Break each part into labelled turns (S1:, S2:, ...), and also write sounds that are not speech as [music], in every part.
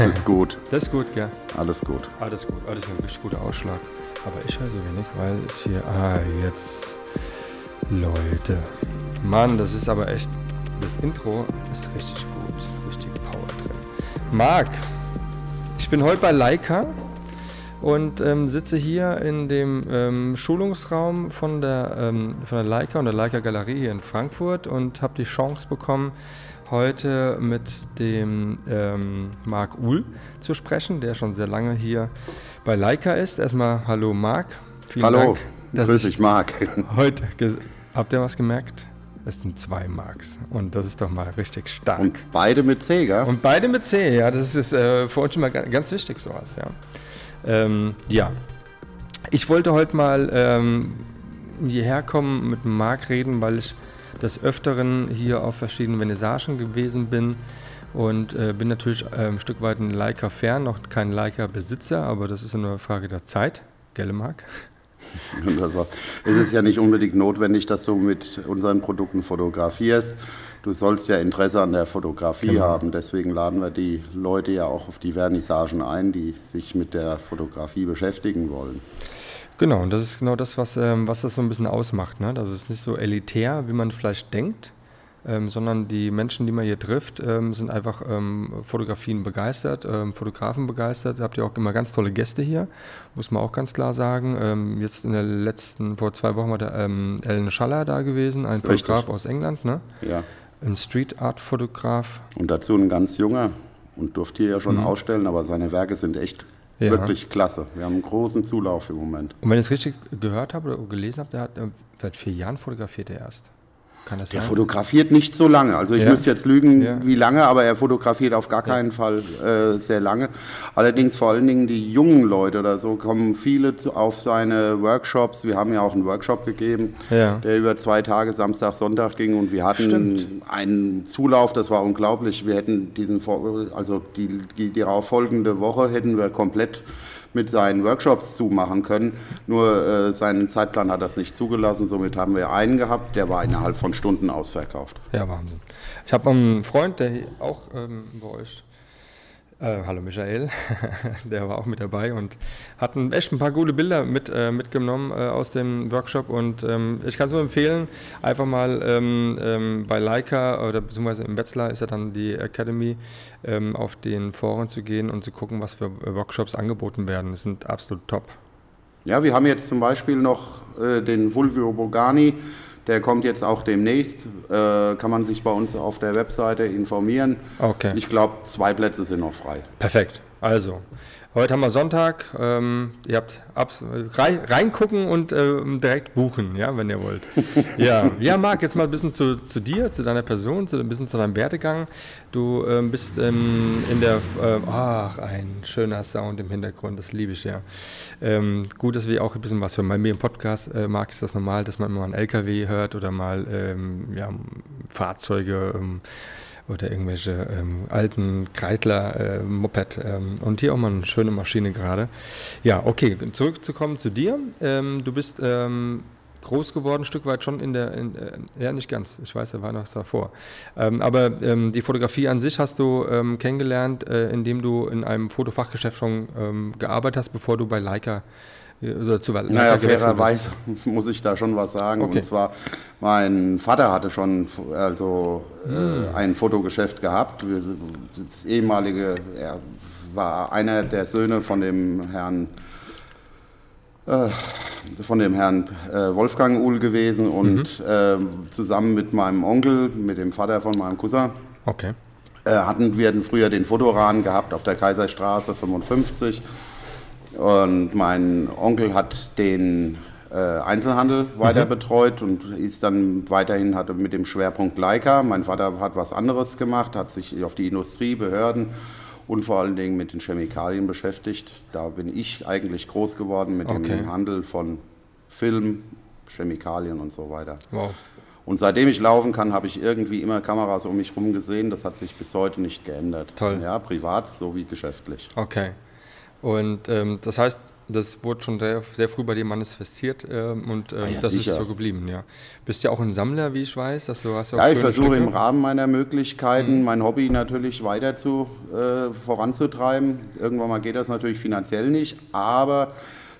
S1: Alles ist gut.
S2: Das ist gut, ja.
S1: Alles gut.
S2: Alles gut. Alles ein richtig guter Ausschlag. Aber ich höre so wenig, weil es hier. Ah, jetzt. Leute. Mann, das ist aber echt. Das Intro ist richtig gut. Richtig Power drin. Marc, ich bin heute bei Leica und ähm, sitze hier in dem ähm, Schulungsraum von der, ähm, von der Leica und der Leica Galerie hier in Frankfurt und habe die Chance bekommen, heute mit dem ähm, Marc Uhl zu sprechen, der schon sehr lange hier bei Leica ist. Erstmal hallo Marc.
S1: Vielen hallo, Dank, grüß dich Marc. [laughs]
S2: Heute, habt ihr was gemerkt? Es sind zwei Marks und das ist doch mal richtig stark.
S1: Und beide mit C, gell?
S2: Und beide mit C, ja, das ist äh, für uns schon mal ganz wichtig sowas, ja. Ähm, ja, ich wollte heute mal ähm, hierher kommen, mit Marc reden, weil ich des Öfteren hier auf verschiedenen Vernissagen gewesen bin und äh, bin natürlich äh, ein Stück weit ein Leica-Fan, noch kein Leica-Besitzer, aber das ist nur eine Frage der Zeit. Gell, Marc? [laughs]
S1: Also, es ist ja nicht unbedingt notwendig, dass du mit unseren Produkten fotografierst. Du sollst ja Interesse an der Fotografie genau. haben. Deswegen laden wir die Leute ja auch auf die Vernissagen ein, die sich mit der Fotografie beschäftigen wollen.
S2: Genau, und das ist genau das, was, ähm, was das so ein bisschen ausmacht. Ne? Das ist nicht so elitär, wie man vielleicht denkt, ähm, sondern die Menschen, die man hier trifft, ähm, sind einfach ähm, Fotografien begeistert, ähm, Fotografen begeistert. Habt ihr auch immer ganz tolle Gäste hier, muss man auch ganz klar sagen. Ähm, jetzt in der letzten, vor zwei Wochen war der Alan Schaller da gewesen, ein Richtig. Fotograf aus England. Ne?
S1: Ja.
S2: Ein Street Art Fotograf.
S1: Und dazu ein ganz junger und durfte hier ja schon mhm. ausstellen, aber seine Werke sind echt ja. Wirklich klasse. Wir haben einen großen Zulauf im Moment.
S2: Und wenn ich es richtig gehört habe oder gelesen habe, der hat äh, seit vier Jahren fotografiert er erst.
S1: Kann das der sein? fotografiert nicht so lange. Also ich ja. müsste jetzt lügen, ja. wie lange, aber er fotografiert auf gar keinen ja. Fall äh, sehr lange. Allerdings vor allen Dingen die jungen Leute oder so kommen viele zu, auf seine Workshops. Wir haben ja auch einen Workshop gegeben, der über zwei Tage, Samstag, Sonntag ging und wir hatten Stimmt. einen Zulauf, das war unglaublich. Wir hätten diesen, also die, die, die darauf folgende Woche hätten wir komplett mit seinen Workshops zumachen können. Nur äh, seinen Zeitplan hat das nicht zugelassen. Somit haben wir einen gehabt, der war innerhalb von Stunden ausverkauft.
S2: Ja, Wahnsinn. Ich habe einen Freund, der auch ähm, bei euch äh, hallo Michael, [laughs] der war auch mit dabei und hat echt ein paar gute Bilder mit, äh, mitgenommen äh, aus dem Workshop und ähm, ich kann es nur empfehlen, einfach mal ähm, ähm, bei Leica oder beziehungsweise im Wetzlar ist ja dann die Academy, ähm, auf den Foren zu gehen und zu gucken, was für Workshops angeboten werden. Das sind absolut top.
S1: Ja, wir haben jetzt zum Beispiel noch äh, den Vulvio Bogani, der kommt jetzt auch demnächst. Äh, kann man sich bei uns auf der Webseite informieren.
S2: Okay.
S1: Ich glaube, zwei Plätze sind noch frei.
S2: Perfekt. Also, Heute haben wir Sonntag. Ähm, ihr habt rein, reingucken und äh, direkt buchen, ja, wenn ihr wollt. [laughs] ja, ja, Marc, jetzt mal ein bisschen zu, zu dir, zu deiner Person, zu, ein bisschen zu deinem Werdegang. Du ähm, bist ähm, in der, äh, ach, ein schöner Sound im Hintergrund, das liebe ich ja. Ähm, gut, dass wir auch ein bisschen was hören. Bei mir im Podcast, äh, Marc, ist das normal, dass man mal einen LKW hört oder mal ähm, ja, Fahrzeuge ähm, oder irgendwelche ähm, alten Kreidler äh, ähm, und hier auch mal eine schöne Maschine gerade. Ja, okay, zurückzukommen zu dir. Ähm, du bist ähm, groß geworden, ein Stück weit schon in der, in, äh, ja nicht ganz, ich weiß, da war noch was davor. Ähm, aber ähm, die Fotografie an sich hast du kennengelernt, äh, indem du in einem Fotofachgeschäft schon gearbeitet hast, bevor du bei Leica
S1: oder zu Naja, fairerweise [laughs] muss ich da schon was sagen. Okay. Und zwar, mein Vater hatte schon also, äh, ein Fotogeschäft gehabt. Das ehemalige, er war einer der Söhne von dem Herrn äh, von dem Herrn äh, Wolfgang Uhl gewesen und mhm. äh, zusammen mit meinem Onkel, mit dem Vater von meinem Cousin,
S2: okay.
S1: Äh, hatten wir früher den Fotorahmen gehabt auf der Kaiserstraße 55 und mein Onkel hat den äh, Einzelhandel weiter mhm. betreut und ist dann weiterhin hatte mit dem Schwerpunkt Leica. Mein Vater hat was anderes gemacht, hat sich auf die Industrie, Behörden und vor allen Dingen mit den Chemikalien beschäftigt. Da bin ich eigentlich groß geworden mit okay. dem Handel von Film, Chemikalien und so weiter. Wow. Und seitdem ich laufen kann, habe ich irgendwie immer Kameras um mich herum gesehen. Das hat sich bis heute nicht geändert.
S2: Toll.
S1: Ja, privat sowie geschäftlich.
S2: Okay. Und ähm, das heißt, das wurde schon sehr, sehr früh bei dir manifestiert ähm, und ähm, ja, das sicher. ist so geblieben, ja. Bist ja auch ein Sammler, wie ich weiß. Dass du hast
S1: ja, ich versuche im Rahmen meiner Möglichkeiten mhm. mein Hobby natürlich weiter zu, äh, voranzutreiben. Irgendwann mal geht das natürlich finanziell nicht, aber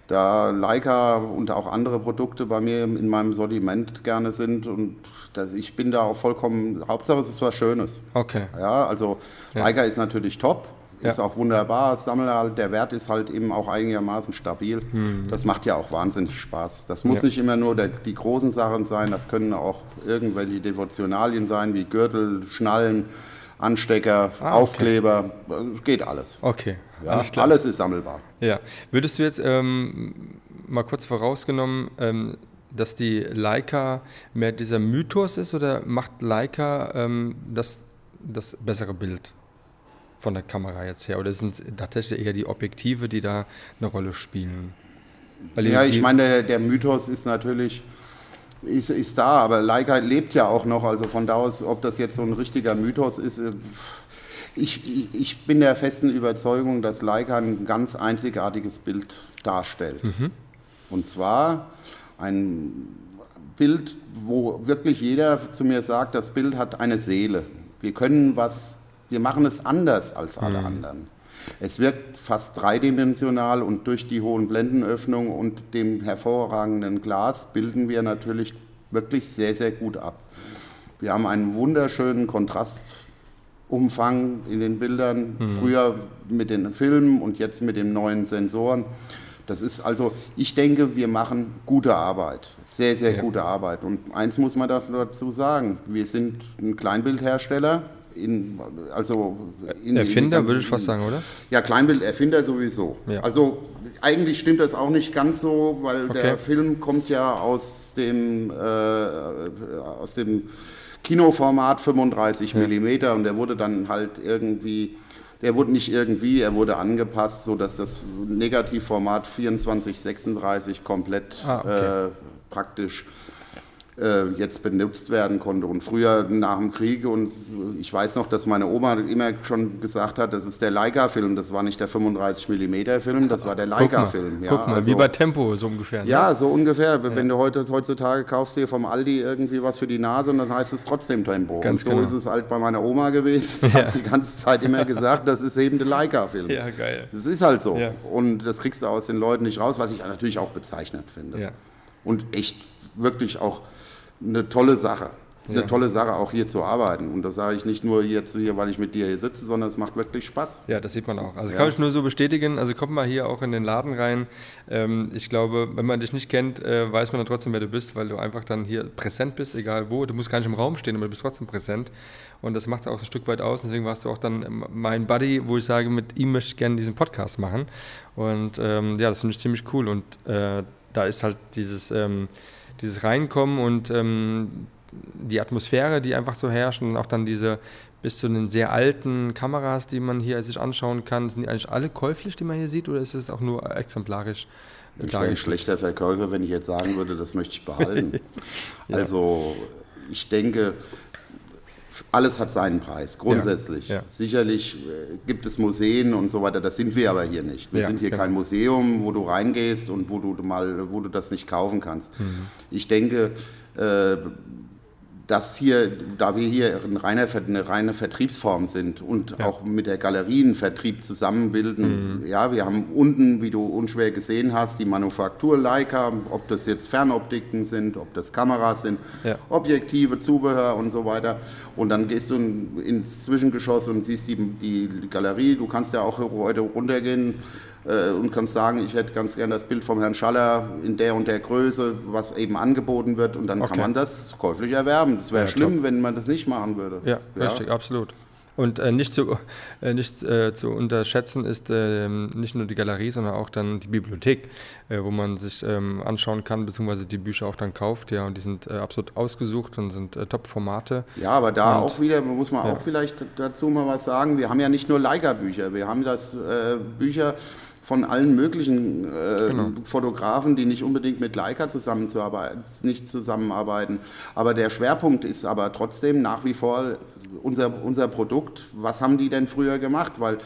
S1: da Leica und auch andere Produkte bei mir in meinem Sortiment gerne sind und das, ich bin da auch vollkommen, Hauptsache es ist was Schönes.
S2: Okay.
S1: Ja, also ja. Leica ist natürlich top, ist ja. auch wunderbar, Sammler, der Wert ist halt eben auch einigermaßen stabil. Mhm. Das macht ja auch wahnsinnig Spaß. Das muss ja. nicht immer nur der, die großen Sachen sein, das können auch irgendwelche Devotionalien sein, wie Gürtel, Schnallen, Anstecker, ah, Aufkleber, okay. geht alles.
S2: Okay.
S1: Ja, alles ist sammelbar.
S2: Ja. Würdest du jetzt ähm, mal kurz vorausgenommen, ähm, dass die Leica mehr dieser Mythos ist oder macht Leica ähm, das, das bessere Bild von der Kamera jetzt her? Oder sind tatsächlich eher die Objektive, die da eine Rolle spielen?
S1: Weil ja, ich meine, der, der Mythos ist natürlich ist, ist da, aber Leica lebt ja auch noch, also von da aus, ob das jetzt so ein richtiger Mythos ist, äh, ich, ich bin der festen Überzeugung, dass Leica ein ganz einzigartiges Bild darstellt. Mhm. Und zwar ein Bild, wo wirklich jeder zu mir sagt, das Bild hat eine Seele. Wir können was, wir machen es anders als alle mhm. anderen. Es wirkt fast dreidimensional und durch die hohen Blendenöffnungen und dem hervorragenden Glas bilden wir natürlich wirklich sehr, sehr gut ab. Wir haben einen wunderschönen Kontrastumfang in den Bildern, mhm. früher mit den Filmen und jetzt mit den neuen Sensoren. Das ist also, ich denke, wir machen gute Arbeit, sehr, sehr ja. gute Arbeit. Und eins muss man dazu sagen, wir sind ein Kleinbildhersteller, in, also
S2: in, Erfinder in, würde ich fast sagen, oder?
S1: Ja, Kleinbilderfinder sowieso. Ja. Also eigentlich stimmt das auch nicht ganz so, weil okay. der Film kommt ja aus dem, äh, aus dem Kinoformat 35 ja. mm und der wurde dann halt irgendwie, der wurde nicht irgendwie, er wurde angepasst, sodass das Negativformat 24 36 komplett ah, okay. äh, praktisch jetzt benutzt werden konnte. Und früher nach dem Krieg, und ich weiß noch, dass meine Oma immer schon gesagt hat, das ist der Leica-Film, das war nicht der 35mm-Film, das war der Leica-Film.
S2: Ja, Guck mal, also, wie bei Tempo so ungefähr. Ne?
S1: Ja, so ungefähr. Ja. Wenn du heute, heutzutage kaufst dir vom Aldi irgendwie was für die Nase und dann heißt es trotzdem Tempo. Ganz und so genau. ist es halt bei meiner Oma gewesen. Die ja. [laughs] hat die ganze Zeit immer gesagt, das ist eben der Leica-Film.
S2: Ja, geil.
S1: Das ist halt so. Ja. Und das kriegst du aus den Leuten nicht raus, was ich natürlich auch bezeichnend finde. Und echt wirklich auch eine tolle Sache. Eine ja. tolle Sache, auch hier zu arbeiten. Und das sage ich nicht nur jetzt hier, weil ich mit dir hier sitze, sondern es macht wirklich Spaß.
S2: Ja, das sieht man auch. Also ja. kann ich nur so bestätigen. Also komm mal hier auch in den Laden rein. Ähm, ich glaube, wenn man dich nicht kennt, äh, weiß man dann trotzdem, wer du bist, weil du einfach dann hier präsent bist, egal wo. Du musst gar nicht im Raum stehen, aber du bist trotzdem präsent. Und das macht es auch ein Stück weit aus. Deswegen warst du auch dann mein Buddy, wo ich sage, mit ihm möchte ich gerne diesen Podcast machen. Und ähm, ja, das finde ich ziemlich cool. Und äh, da ist halt dieses... Ähm, dieses Reinkommen und ähm, die Atmosphäre, die einfach so herrscht und auch dann diese bis zu den sehr alten Kameras, die man hier sich anschauen kann, sind die eigentlich alle käuflich, die man hier sieht, oder ist es auch nur exemplarisch?
S1: Ich wäre ein schlechter Verkäufer, wenn ich jetzt sagen würde, das möchte ich behalten. [laughs] ja. Also ich denke, alles hat seinen Preis, grundsätzlich. Ja, ja. Sicherlich äh, gibt es Museen und so weiter, das sind wir aber hier nicht. Wir ja, sind hier kein Museum, wo du reingehst und wo du mal, wo du das nicht kaufen kannst. Mhm. Ich denke, äh, dass hier, da wir hier eine reine, eine reine Vertriebsform sind und ja. auch mit der Galerienvertrieb zusammenbilden, mhm. ja, wir haben unten, wie du unschwer gesehen hast, die Manufaktur Leica, ob das jetzt Fernoptiken sind, ob das Kameras sind, ja. Objektive, Zubehör und so weiter. Und dann gehst du ins Zwischengeschoss und siehst die, die Galerie. Du kannst ja auch heute runtergehen äh, und kannst sagen, ich hätte ganz gerne das Bild vom Herrn Schaller in der und der Größe, was eben angeboten wird und dann okay. kann man das käuflich erwerben. Das wäre ja, schlimm, top. wenn man das nicht machen würde.
S2: Ja, ja, richtig, absolut. Und äh, nicht, zu, äh, nicht äh, zu unterschätzen ist äh, nicht nur die Galerie, sondern auch dann die Bibliothek, äh, wo man sich ähm, anschauen kann, beziehungsweise die Bücher auch dann kauft. Ja, und die sind äh, absolut ausgesucht und sind Top-Formate.
S1: Ja, aber da und, auch wieder, muss man ja. auch vielleicht dazu mal was sagen, wir haben ja nicht nur Leica-Bücher, wir haben das Bücher von allen möglichen äh, genau. Fotografen, die nicht unbedingt mit Leica zusammenzuarbeiten, nicht zusammenarbeiten. Aber der Schwerpunkt ist aber trotzdem nach wie vor unser, unser Produkt. Was haben die denn früher gemacht? Weil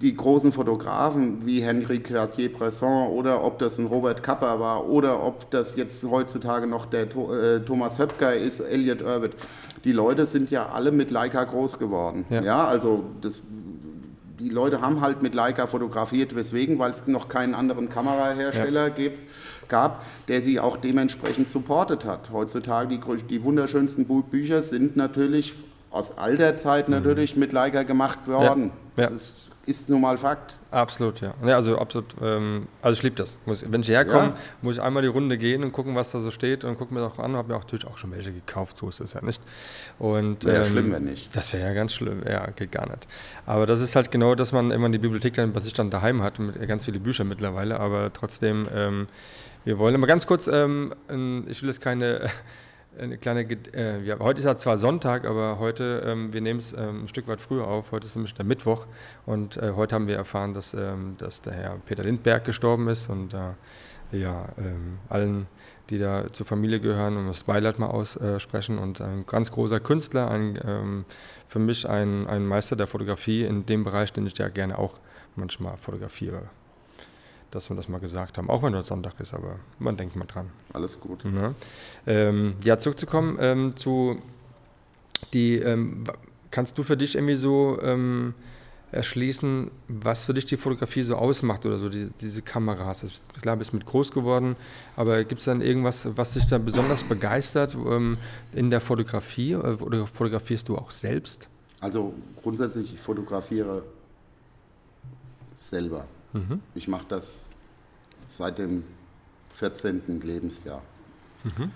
S1: die großen Fotografen wie Henri Cartier-Bresson oder ob das ein Robert Kapper war oder ob das jetzt heutzutage noch der äh, Thomas Höpker ist, Elliot Irvitt, die Leute sind ja alle mit Leica groß geworden. Ja, ja also das die Leute haben halt mit Leica fotografiert, weswegen, weil es noch keinen anderen Kamerahersteller ja. gibt, gab, der sie auch dementsprechend supportet hat. Heutzutage die, die wunderschönsten Bücher sind natürlich aus alter Zeit mhm. natürlich mit Leica gemacht worden. Ja. Ja. Das ist ist nun mal Fakt.
S2: Absolut, ja. ja also absolut, ähm, also ich liebe das. Muss, wenn ich herkomme, ja. muss ich einmal die Runde gehen und gucken, was da so steht und gucke mir das auch an. Habe mir auch natürlich auch schon welche gekauft, so ist es ja nicht. Und,
S1: wäre ähm, schlimm, wenn nicht.
S2: Das wäre ja ganz schlimm, ja, geht gar nicht. Aber das ist halt genau, dass man immer die Bibliothek dann bei sich dann daheim hat, mit ganz viele Bücher mittlerweile, aber trotzdem, ähm, wir wollen immer ganz kurz, ähm, ich will jetzt keine eine kleine, äh, ja, heute ist ja zwar Sonntag, aber heute, ähm, wir nehmen es ähm, ein Stück weit früher auf. Heute ist nämlich der Mittwoch und äh, heute haben wir erfahren, dass, ähm, dass der Herr Peter Lindberg gestorben ist und äh, ja, ähm, allen, die da zur Familie gehören, und das Beileid mal aussprechen und ein ganz großer Künstler, ein, ähm, für mich ein, ein Meister der Fotografie in dem Bereich, den ich ja gerne auch manchmal fotografiere dass wir das mal gesagt haben, auch wenn das Sonntag ist, aber man denkt mal dran.
S1: Alles gut.
S2: Ja, ähm, ja zurückzukommen ähm, zu die, ähm, kannst du für dich irgendwie so ähm, erschließen, was für dich die Fotografie so ausmacht oder so, die, diese Kameras. Ich glaube, bist mit groß geworden, aber gibt es dann irgendwas, was dich da besonders begeistert ähm, in der Fotografie äh, oder fotografierst du auch selbst?
S1: Also grundsätzlich, ich fotografiere selber. Mhm. Ich mache das seit dem 14. Lebensjahr. Mhm.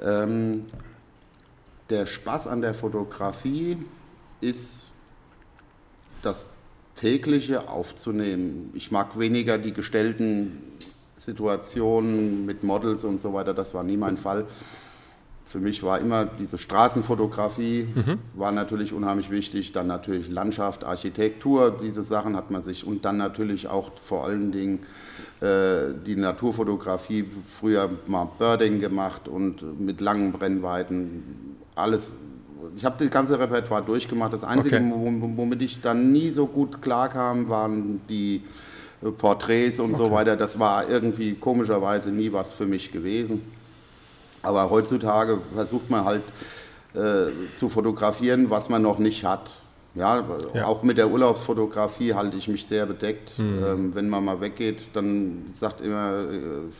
S1: Ähm, der Spaß an der Fotografie ist das tägliche aufzunehmen. Ich mag weniger die gestellten Situationen mit Models und so weiter, das war nie mein Fall für mich war immer diese Straßenfotografie, mhm. war natürlich unheimlich wichtig. Dann natürlich Landschaft, Architektur, diese Sachen hat man sich. Und dann natürlich auch vor allen Dingen äh, die Naturfotografie. Früher mal Birding gemacht und mit langen Brennweiten. Alles. Ich habe das ganze Repertoire durchgemacht. Das Einzige, okay. womit ich dann nie so gut klarkam, waren die äh, Porträts und okay. so weiter. Das war irgendwie komischerweise nie was für mich gewesen. Aber heutzutage versucht man halt äh, zu fotografieren, was man noch nicht hat. Ja, ja, auch mit der Urlaubsfotografie halte ich mich sehr bedeckt. Mhm. Ähm, wenn man mal weggeht, dann sagt immer, äh,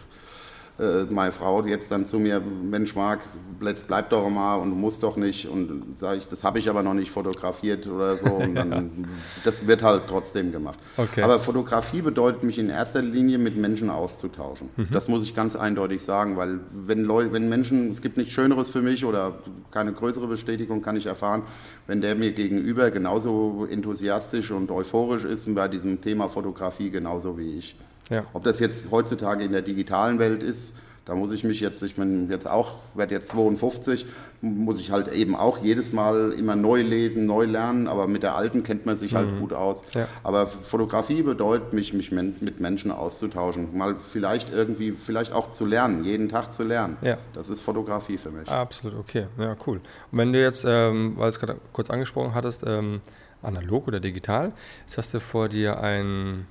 S1: äh, meine Frau jetzt dann zu mir, Mensch Marc, bleib doch mal und du musst doch nicht. Und sage ich, das habe ich aber noch nicht fotografiert oder so. Und dann, [laughs] das wird halt trotzdem gemacht. Okay. Aber Fotografie bedeutet mich in erster Linie mit Menschen auszutauschen. Mhm. Das muss ich ganz eindeutig sagen, weil wenn Leute, wenn Menschen, es gibt nichts Schöneres für mich oder keine größere Bestätigung kann ich erfahren, wenn der mir gegenüber genauso enthusiastisch und euphorisch ist bei diesem Thema Fotografie genauso wie ich. Ja. Ob das jetzt heutzutage in der digitalen Welt ist, da muss ich mich jetzt, ich bin jetzt auch, werde jetzt 52, muss ich halt eben auch jedes Mal immer neu lesen, neu lernen, aber mit der alten kennt man sich halt mhm. gut aus. Ja. Aber Fotografie bedeutet mich, mich mit Menschen auszutauschen, mal vielleicht irgendwie, vielleicht auch zu lernen, jeden Tag zu lernen. Ja. Das ist Fotografie für mich.
S2: Absolut, okay, ja, cool. Und wenn du jetzt, ähm, weil du es gerade kurz angesprochen hattest, ähm, analog oder digital, jetzt hast du vor dir ein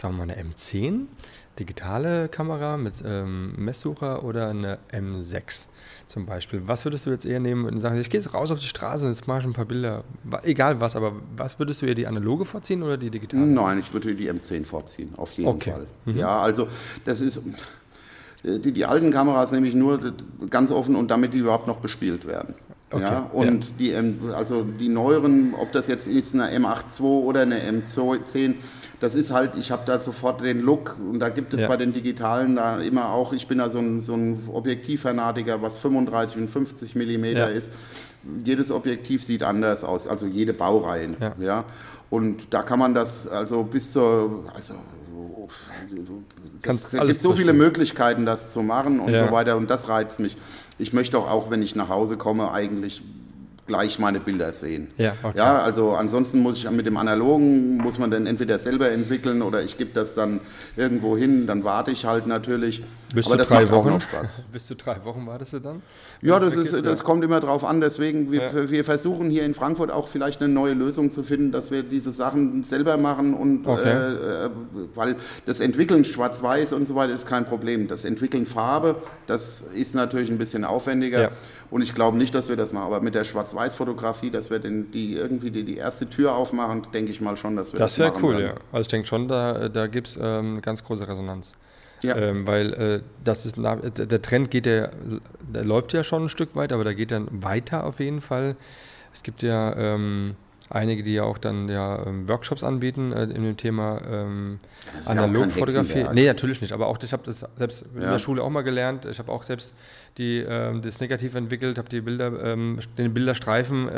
S2: sagen wir mal, eine M10, digitale Kamera mit ähm, Messsucher oder eine M6 zum Beispiel. Was würdest du jetzt eher nehmen und sagen, ich gehe jetzt raus auf die Straße und jetzt mache ich ein paar Bilder, egal was, aber was würdest du eher die analoge vorziehen oder die digitale?
S1: Nein, ich würde die M10 vorziehen, auf jeden okay. Fall. Mhm. Ja, also das ist, die, die alten Kameras nämlich nur ganz offen und damit die überhaupt noch bespielt werden. Okay. Ja, und ja. die, also die neueren, ob das jetzt ist eine M8 II oder eine M10, das ist halt, ich habe da sofort den Look und da gibt es ja. bei den digitalen da immer auch, ich bin da so ein, so ein Objektivfanatiker, was 35 und 50 Millimeter ist jedes Objektiv sieht anders aus, also jede Baureihe. Ja. ja. Und da kann man das also bis zur, also es gibt so viele Möglichkeiten, das zu machen und ja. so weiter und das reizt mich. Ich möchte auch, auch wenn ich nach Hause komme, eigentlich gleich meine Bilder sehen. Ja, okay. ja, also ansonsten muss ich mit dem Analogen, muss man dann entweder selber entwickeln oder ich gebe das dann irgendwo hin, dann warte ich halt natürlich.
S2: Bis zu drei Wochen? [laughs] Bis zu drei Wochen wartest du dann?
S1: Ja, das, ist, das ja. kommt immer drauf an. Deswegen, wir, ja. wir, versuchen hier in Frankfurt auch vielleicht eine neue Lösung zu finden, dass wir diese Sachen selber machen und okay. äh, weil das Entwickeln Schwarz-Weiß und so weiter ist kein Problem. Das Entwickeln Farbe, das ist natürlich ein bisschen aufwendiger. Ja. Und ich glaube nicht, dass wir das machen. Aber mit der Schwarz-Weiß-Fotografie, dass wir den, die irgendwie die, die erste Tür aufmachen, denke ich mal schon, dass wir
S2: das, das wäre cool, ja. Also ich denke schon, da, da gibt es ähm, ganz große Resonanz. Ja. Ähm, weil äh, das ist der Trend geht ja, der läuft ja schon ein Stück weit, aber da geht dann weiter auf jeden Fall. Es gibt ja ähm, einige, die ja auch dann ja ähm, Workshops anbieten äh, in dem Thema ähm, Analogfotografie. Nee, natürlich nicht. Aber auch ich habe das selbst ja. in der Schule auch mal gelernt. Ich habe auch selbst die, ähm, das Negativ entwickelt, habe die Bilder, ähm, den Bilderstreifen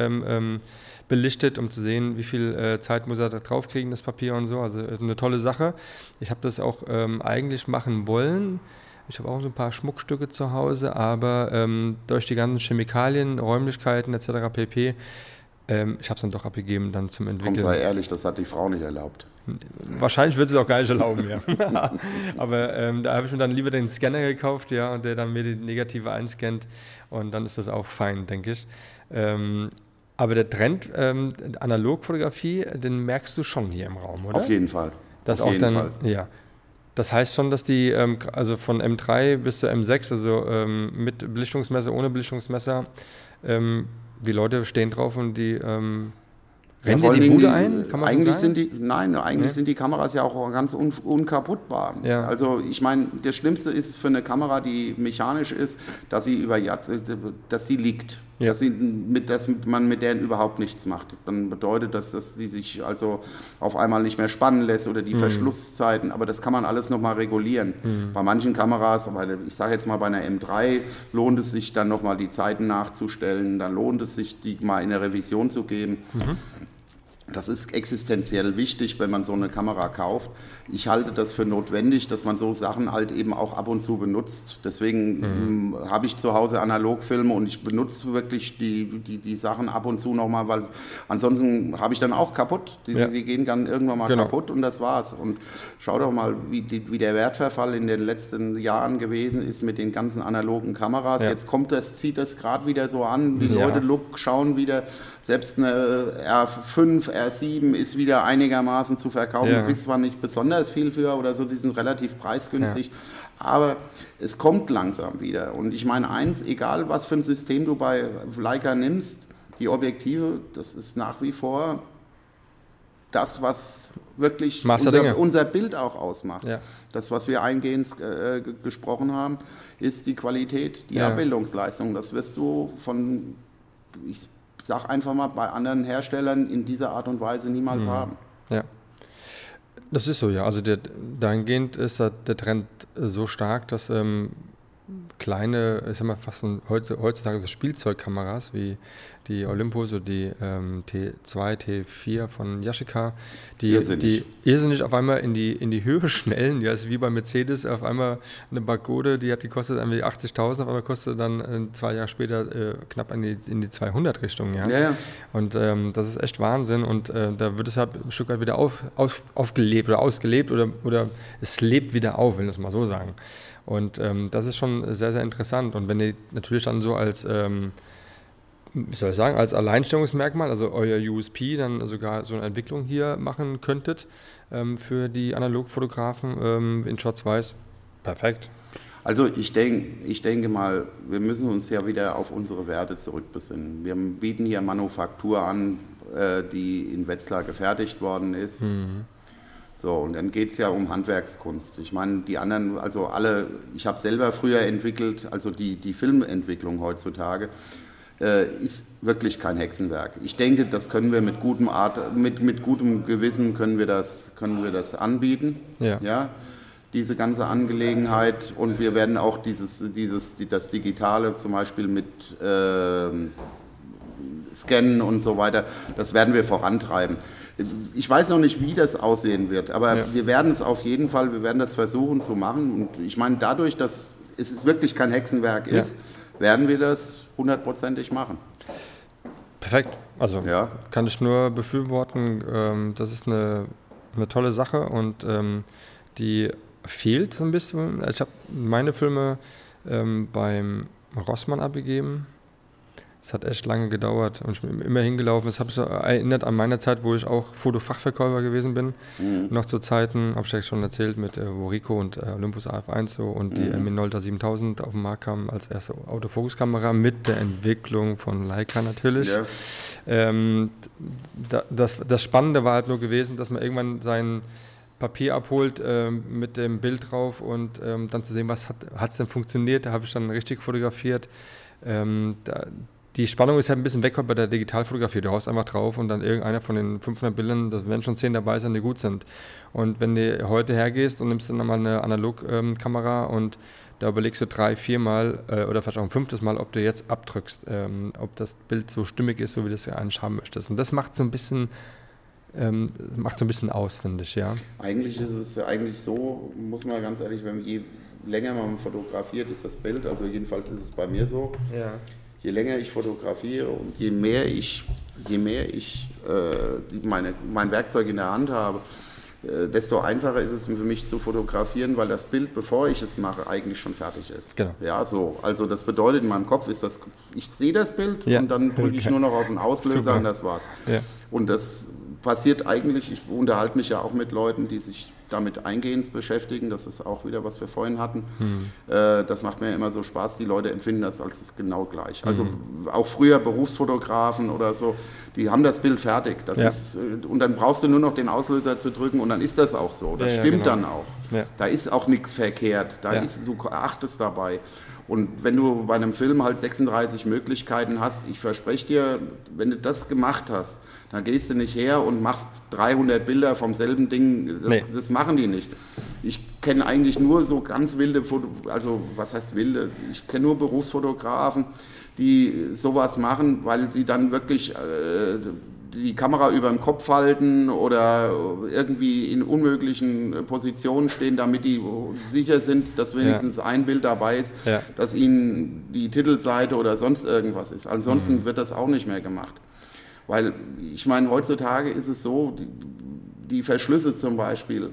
S2: belichtet, um zu sehen, wie viel äh, Zeit muss er da drauf kriegen, das Papier und so. Also eine tolle Sache. Ich habe das auch ähm, eigentlich machen wollen. Ich habe auch so ein paar Schmuckstücke zu Hause, aber ähm, durch die ganzen Chemikalien, Räumlichkeiten etc. pp. Ähm, ich habe es dann doch abgegeben, dann zum Entwickeln. Komm,
S1: sei ehrlich, das hat die Frau nicht erlaubt.
S2: Wahrscheinlich wird sie es auch gar nicht erlauben, ja. [laughs] Aber ähm, da habe ich mir dann lieber den Scanner gekauft, ja, und der dann mir die Negative einscannt und dann ist das auch fein, denke ich. Ähm, aber der Trend ähm, Analogfotografie, den merkst du schon hier im Raum, oder?
S1: Auf jeden Fall.
S2: Das Auf auch dann, Fall. ja. Das heißt schon, dass die, ähm, also von M3 bis zur M6, also ähm, mit Belichtungsmesser, ohne Belichtungsmesser, ähm, die Leute stehen drauf und die ähm,
S1: Rennen ja, die die Bude ein? Kann man eigentlich so sind die, nein, eigentlich nee. sind die Kameras ja auch ganz un, unkaputtbar. Ja. Also ich meine, das Schlimmste ist für eine Kamera, die mechanisch ist, dass sie über dass sie liegt. Ja. Dass, sie mit, dass man mit denen überhaupt nichts macht. Dann bedeutet das, dass sie sich also auf einmal nicht mehr spannen lässt oder die mhm. Verschlusszeiten. Aber das kann man alles nochmal regulieren. Mhm. Bei manchen Kameras, ich sage jetzt mal bei einer M3, lohnt es sich dann nochmal die Zeiten nachzustellen. Dann lohnt es sich, die mal in eine Revision zu geben. Mhm. Das ist existenziell wichtig, wenn man so eine Kamera kauft. Ich halte das für notwendig, dass man so Sachen halt eben auch ab und zu benutzt. Deswegen mhm. Ähm, habe ich zu Hause Analogfilme und ich benutze wirklich die, die, die Sachen ab und zu nochmal, weil ansonsten habe ich dann auch kaputt. Die, ja. die gehen dann irgendwann mal genau. kaputt und das war's. Und schau doch mal, wie, die, wie der Wertverfall in den letzten Jahren gewesen ist mit den ganzen analogen Kameras. Ja. Jetzt kommt das, zieht das gerade wieder so an. Die ja. Leute look, schauen wieder, selbst eine R5, R7 ist wieder einigermaßen zu verkaufen. Ja. Du kriegst zwar nicht besonders viel für oder so, die sind relativ preisgünstig, ja. aber es kommt langsam wieder. Und ich meine eins, egal was für ein System du bei Leica nimmst, die Objektive, das ist nach wie vor das, was wirklich unser, unser, Bild auch ausmacht. Ja. Das, was wir eingehend äh, gesprochen haben, ist die Qualität, die ja. Abbildungsleistung. Das wirst du von, ich sag einfach mal, bei anderen Herstellern in dieser Art und Weise niemals mhm. haben.
S2: Ja. Das ist so, ja. Also der, dahingehend ist der Trend so stark, dass ähm, kleine, ich sag mal fast ein, heutzutage so Spielzeugkameras wie die Olympus oder die ähm, T2, T4 von Yashica, die irrsinnig. die irrsinnig auf einmal in die, in die Höhe [laughs] schnellen. Ja, ist wie bei Mercedes auf einmal eine Bagode, die hat die kostet irgendwie 80.000, auf einmal kostet dann äh, zwei Jahre später äh, knapp in die, in die 200 Richtung. Ja, ja, ja. Und ähm, das ist echt Wahnsinn und äh, da wird es halt ein Stück weit wieder auf, auf, aufgelebt oder ausgelebt oder, oder es lebt wieder auf, will ich das mal so sagen. Und ähm, das ist schon sehr, sehr interessant. Und wenn ihr natürlich dann so als, ähm, wie soll ich sagen, als Alleinstellungsmerkmal, also euer USP, dann sogar so eine Entwicklung hier machen könntet ähm, für die Analogfotografen ähm, in Schwarz-Weiß, perfekt.
S1: Also ich, denk, ich denke mal, wir müssen uns ja wieder auf unsere Werte zurückbesinnen. Wir bieten hier Manufaktur an, äh, die in Wetzlar gefertigt worden ist. Mhm so, und dann geht es ja um Handwerkskunst. Ich meine, die anderen, also alle, ich habe selber früher entwickelt, also die, die Filmentwicklung heutzutage, äh, ist wirklich kein Hexenwerk. Ich denke, das können wir mit gutem Art, mit, mit gutem Gewissen können wir das, können wir das anbieten. Ja. ja diese ganze Angelegenheit und wir werden auch dieses, dieses, das Digitale zum Beispiel mit, äh, scannen und so weiter. Das werden wir vorantreiben. Ich weiß noch nicht, wie das aussehen wird, aber ja. wir werden es auf jeden Fall, wir werden das versuchen zu machen. Und ich meine, dadurch, dass es wirklich kein Hexenwerk ist, ja. werden wir das hundertprozentig machen.
S2: Perfekt. Also ja. kann ich nur befürworten. Ähm, das ist eine, eine tolle Sache und ähm, die fehlt so ein bisschen. Ich habe meine Filme ähm, beim Rossmann abgegeben es hat echt lange gedauert und ich bin immer hingelaufen. Es hat mich erinnert an meine Zeit, wo ich auch Fotofachverkäufer gewesen bin. Mhm. Noch zu Zeiten, habe ich ja schon erzählt, mit äh, wo Rico und äh, Olympus AF1 so und mhm. die Minolta 7000 auf den Markt kamen als erste Autofokuskamera mit der Entwicklung von Leica natürlich. Ja. Ähm, da, das, das Spannende war halt nur gewesen, dass man irgendwann sein Papier abholt äh, mit dem Bild drauf und ähm, dann zu sehen, was hat es denn funktioniert. Da habe ich dann richtig fotografiert. Ähm, da, die Spannung ist halt ein bisschen weg bei der Digitalfotografie. Du haust einfach drauf und dann irgendeiner von den 500 Bildern, da werden schon 10 dabei sein, die gut sind. Und wenn du heute hergehst und nimmst dann nochmal eine Analogkamera ähm, und da überlegst du drei, viermal äh, oder vielleicht auch ein fünftes Mal, ob du jetzt abdrückst, ähm, ob das Bild so stimmig ist, so wie du es ja eigentlich haben möchtest. Und das macht so ein bisschen, ähm, macht so ein bisschen aus, finde ich, ja.
S1: Eigentlich ist es eigentlich so, muss man ganz ehrlich, wenn je länger man fotografiert, ist das Bild, also jedenfalls ist es bei mir so. Ja je länger ich fotografiere und je mehr ich, je mehr ich äh, meine, mein Werkzeug in der Hand habe, äh, desto einfacher ist es für mich zu fotografieren, weil das Bild, bevor ich es mache, eigentlich schon fertig ist. Genau. Ja, so. Also das bedeutet, in meinem Kopf ist das, ich sehe das Bild ja. und dann drücke ich nur noch auf den Auslöser Super. und das war's. Ja. Und das passiert eigentlich, ich unterhalte mich ja auch mit Leuten, die sich damit eingehend beschäftigen. Das ist auch wieder, was wir vorhin hatten. Hm. Äh, das macht mir immer so Spaß. Die Leute empfinden das als genau gleich. Also hm. auch früher Berufsfotografen oder so, die haben das Bild fertig. Das ja. ist, äh, und dann brauchst du nur noch den Auslöser zu drücken und dann ist das auch so. Das ja, stimmt ja, genau. dann auch. Da ist auch nichts verkehrt. Da ist, du achtest dabei. Und wenn du bei einem Film halt 36 Möglichkeiten hast, ich verspreche dir, wenn du das gemacht hast, dann gehst du nicht her und machst 300 Bilder vom selben Ding. Das, nee. das machen die nicht. Ich kenne eigentlich nur so ganz wilde, Foto also was heißt wilde? Ich kenne nur Berufsfotografen, die sowas machen, weil sie dann wirklich äh, die Kamera über dem Kopf halten oder irgendwie in unmöglichen Positionen stehen, damit die sicher sind, dass wenigstens ja. ein Bild dabei ist, ja. dass ihnen die Titelseite oder sonst irgendwas ist. Ansonsten mhm. wird das auch nicht mehr gemacht. Weil ich meine, heutzutage ist es so, die, die Verschlüsse zum Beispiel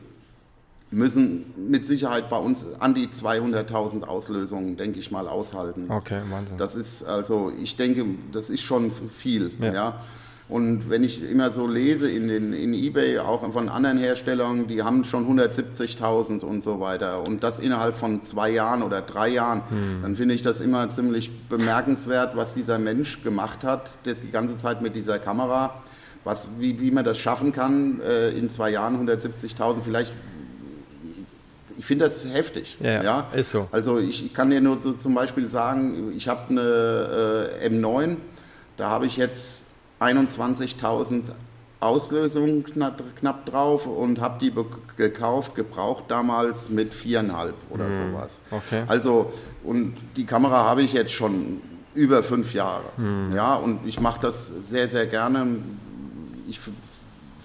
S1: müssen mit Sicherheit bei uns an die 200.000 Auslösungen, denke ich mal, aushalten. Okay, Wahnsinn. Das ist also, ich denke, das ist schon viel. Ja. ja. Und wenn ich immer so lese in, den, in eBay, auch von anderen Herstellern, die haben schon 170.000 und so weiter. Und das innerhalb von zwei Jahren oder drei Jahren, hm. dann finde ich das immer ziemlich bemerkenswert, was dieser Mensch gemacht hat, das die ganze Zeit mit dieser Kamera. Was, wie, wie man das schaffen kann, äh, in zwei Jahren 170.000, vielleicht ich finde das heftig. Ja, ja, ist so. Also ich, kann dir nur so zum Beispiel sagen, ich habe eine äh, M9, da habe ich jetzt 21.000 Auslösungen knapp, knapp, drauf und habe die gekauft, gebraucht damals mit viereinhalb oder mhm. sowas. Okay. Also, und die Kamera habe ich jetzt schon über fünf Jahre. Mhm. Ja, und ich mache das sehr, sehr gerne. Ich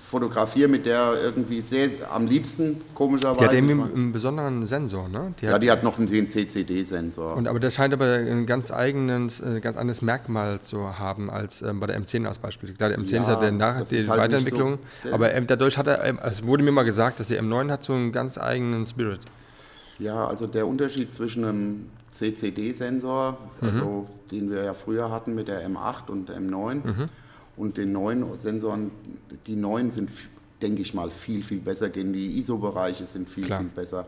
S1: fotografiere mit der irgendwie sehr am liebsten, komischerweise.
S2: Die hat einen besonderen Sensor, ne?
S1: Die ja, die hat noch den CCD-Sensor.
S2: Und aber das scheint aber ein ganz eigenes, äh, ganz anderes Merkmal zu haben als ähm, bei der M10 als Beispiel. Klar, der M10 ja, ist ja der Nach die halt Weiterentwicklung, so, aber ähm, dadurch hat er, ähm, also es wurde mir mal gesagt, dass die M9 hat so einen ganz eigenen Spirit.
S1: Ja, also der Unterschied zwischen einem CCD-Sensor, mhm. also den wir ja früher hatten mit der M8 und der M9, mhm und den neuen Sensoren, die neuen sind, denke ich mal, viel, viel besser gehen. Die ISO-Bereiche sind viel, Klar. viel besser.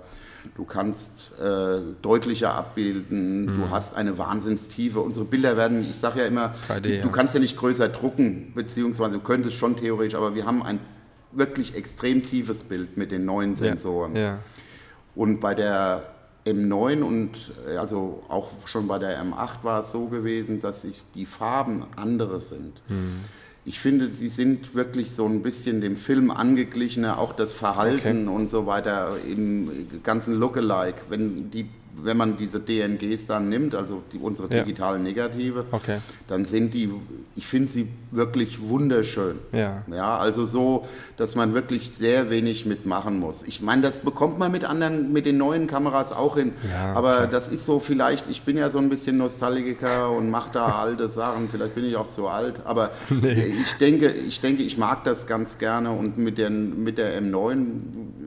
S1: Du kannst äh, deutlicher abbilden, mhm. du hast eine Wahnsinnstiefe. Unsere Bilder werden, ich sage ja immer, 3D, du, ja. kannst ja nicht größer drucken, beziehungsweise du könntest schon theoretisch, aber wir haben ein wirklich extrem tiefes Bild mit den neuen Sensoren. Ja. Ja. Und bei der M9 und äh, also auch schon bei der M8 war es so gewesen, dass sich die Farben andere sind. Mhm. Ich finde, sie sind wirklich so ein bisschen dem Film angeglichener, auch das Verhalten okay. und so weiter im ganzen Lookalike. Wenn die wenn man diese DNGs dann nimmt, also die, unsere digitalen ja. Negative, okay. dann sind die, ich finde sie wirklich wunderschön. Ja. ja. Also so, dass man wirklich sehr wenig mitmachen muss. Ich meine, das bekommt man mit anderen, mit den neuen Kameras auch hin. Ja, aber klar. das ist so vielleicht, ich bin ja so ein bisschen Nostalgiker und mache da alte Sachen, vielleicht bin ich auch zu alt, aber [laughs] nee. ich denke, ich denke, ich mag das ganz gerne und mit, den, mit der M9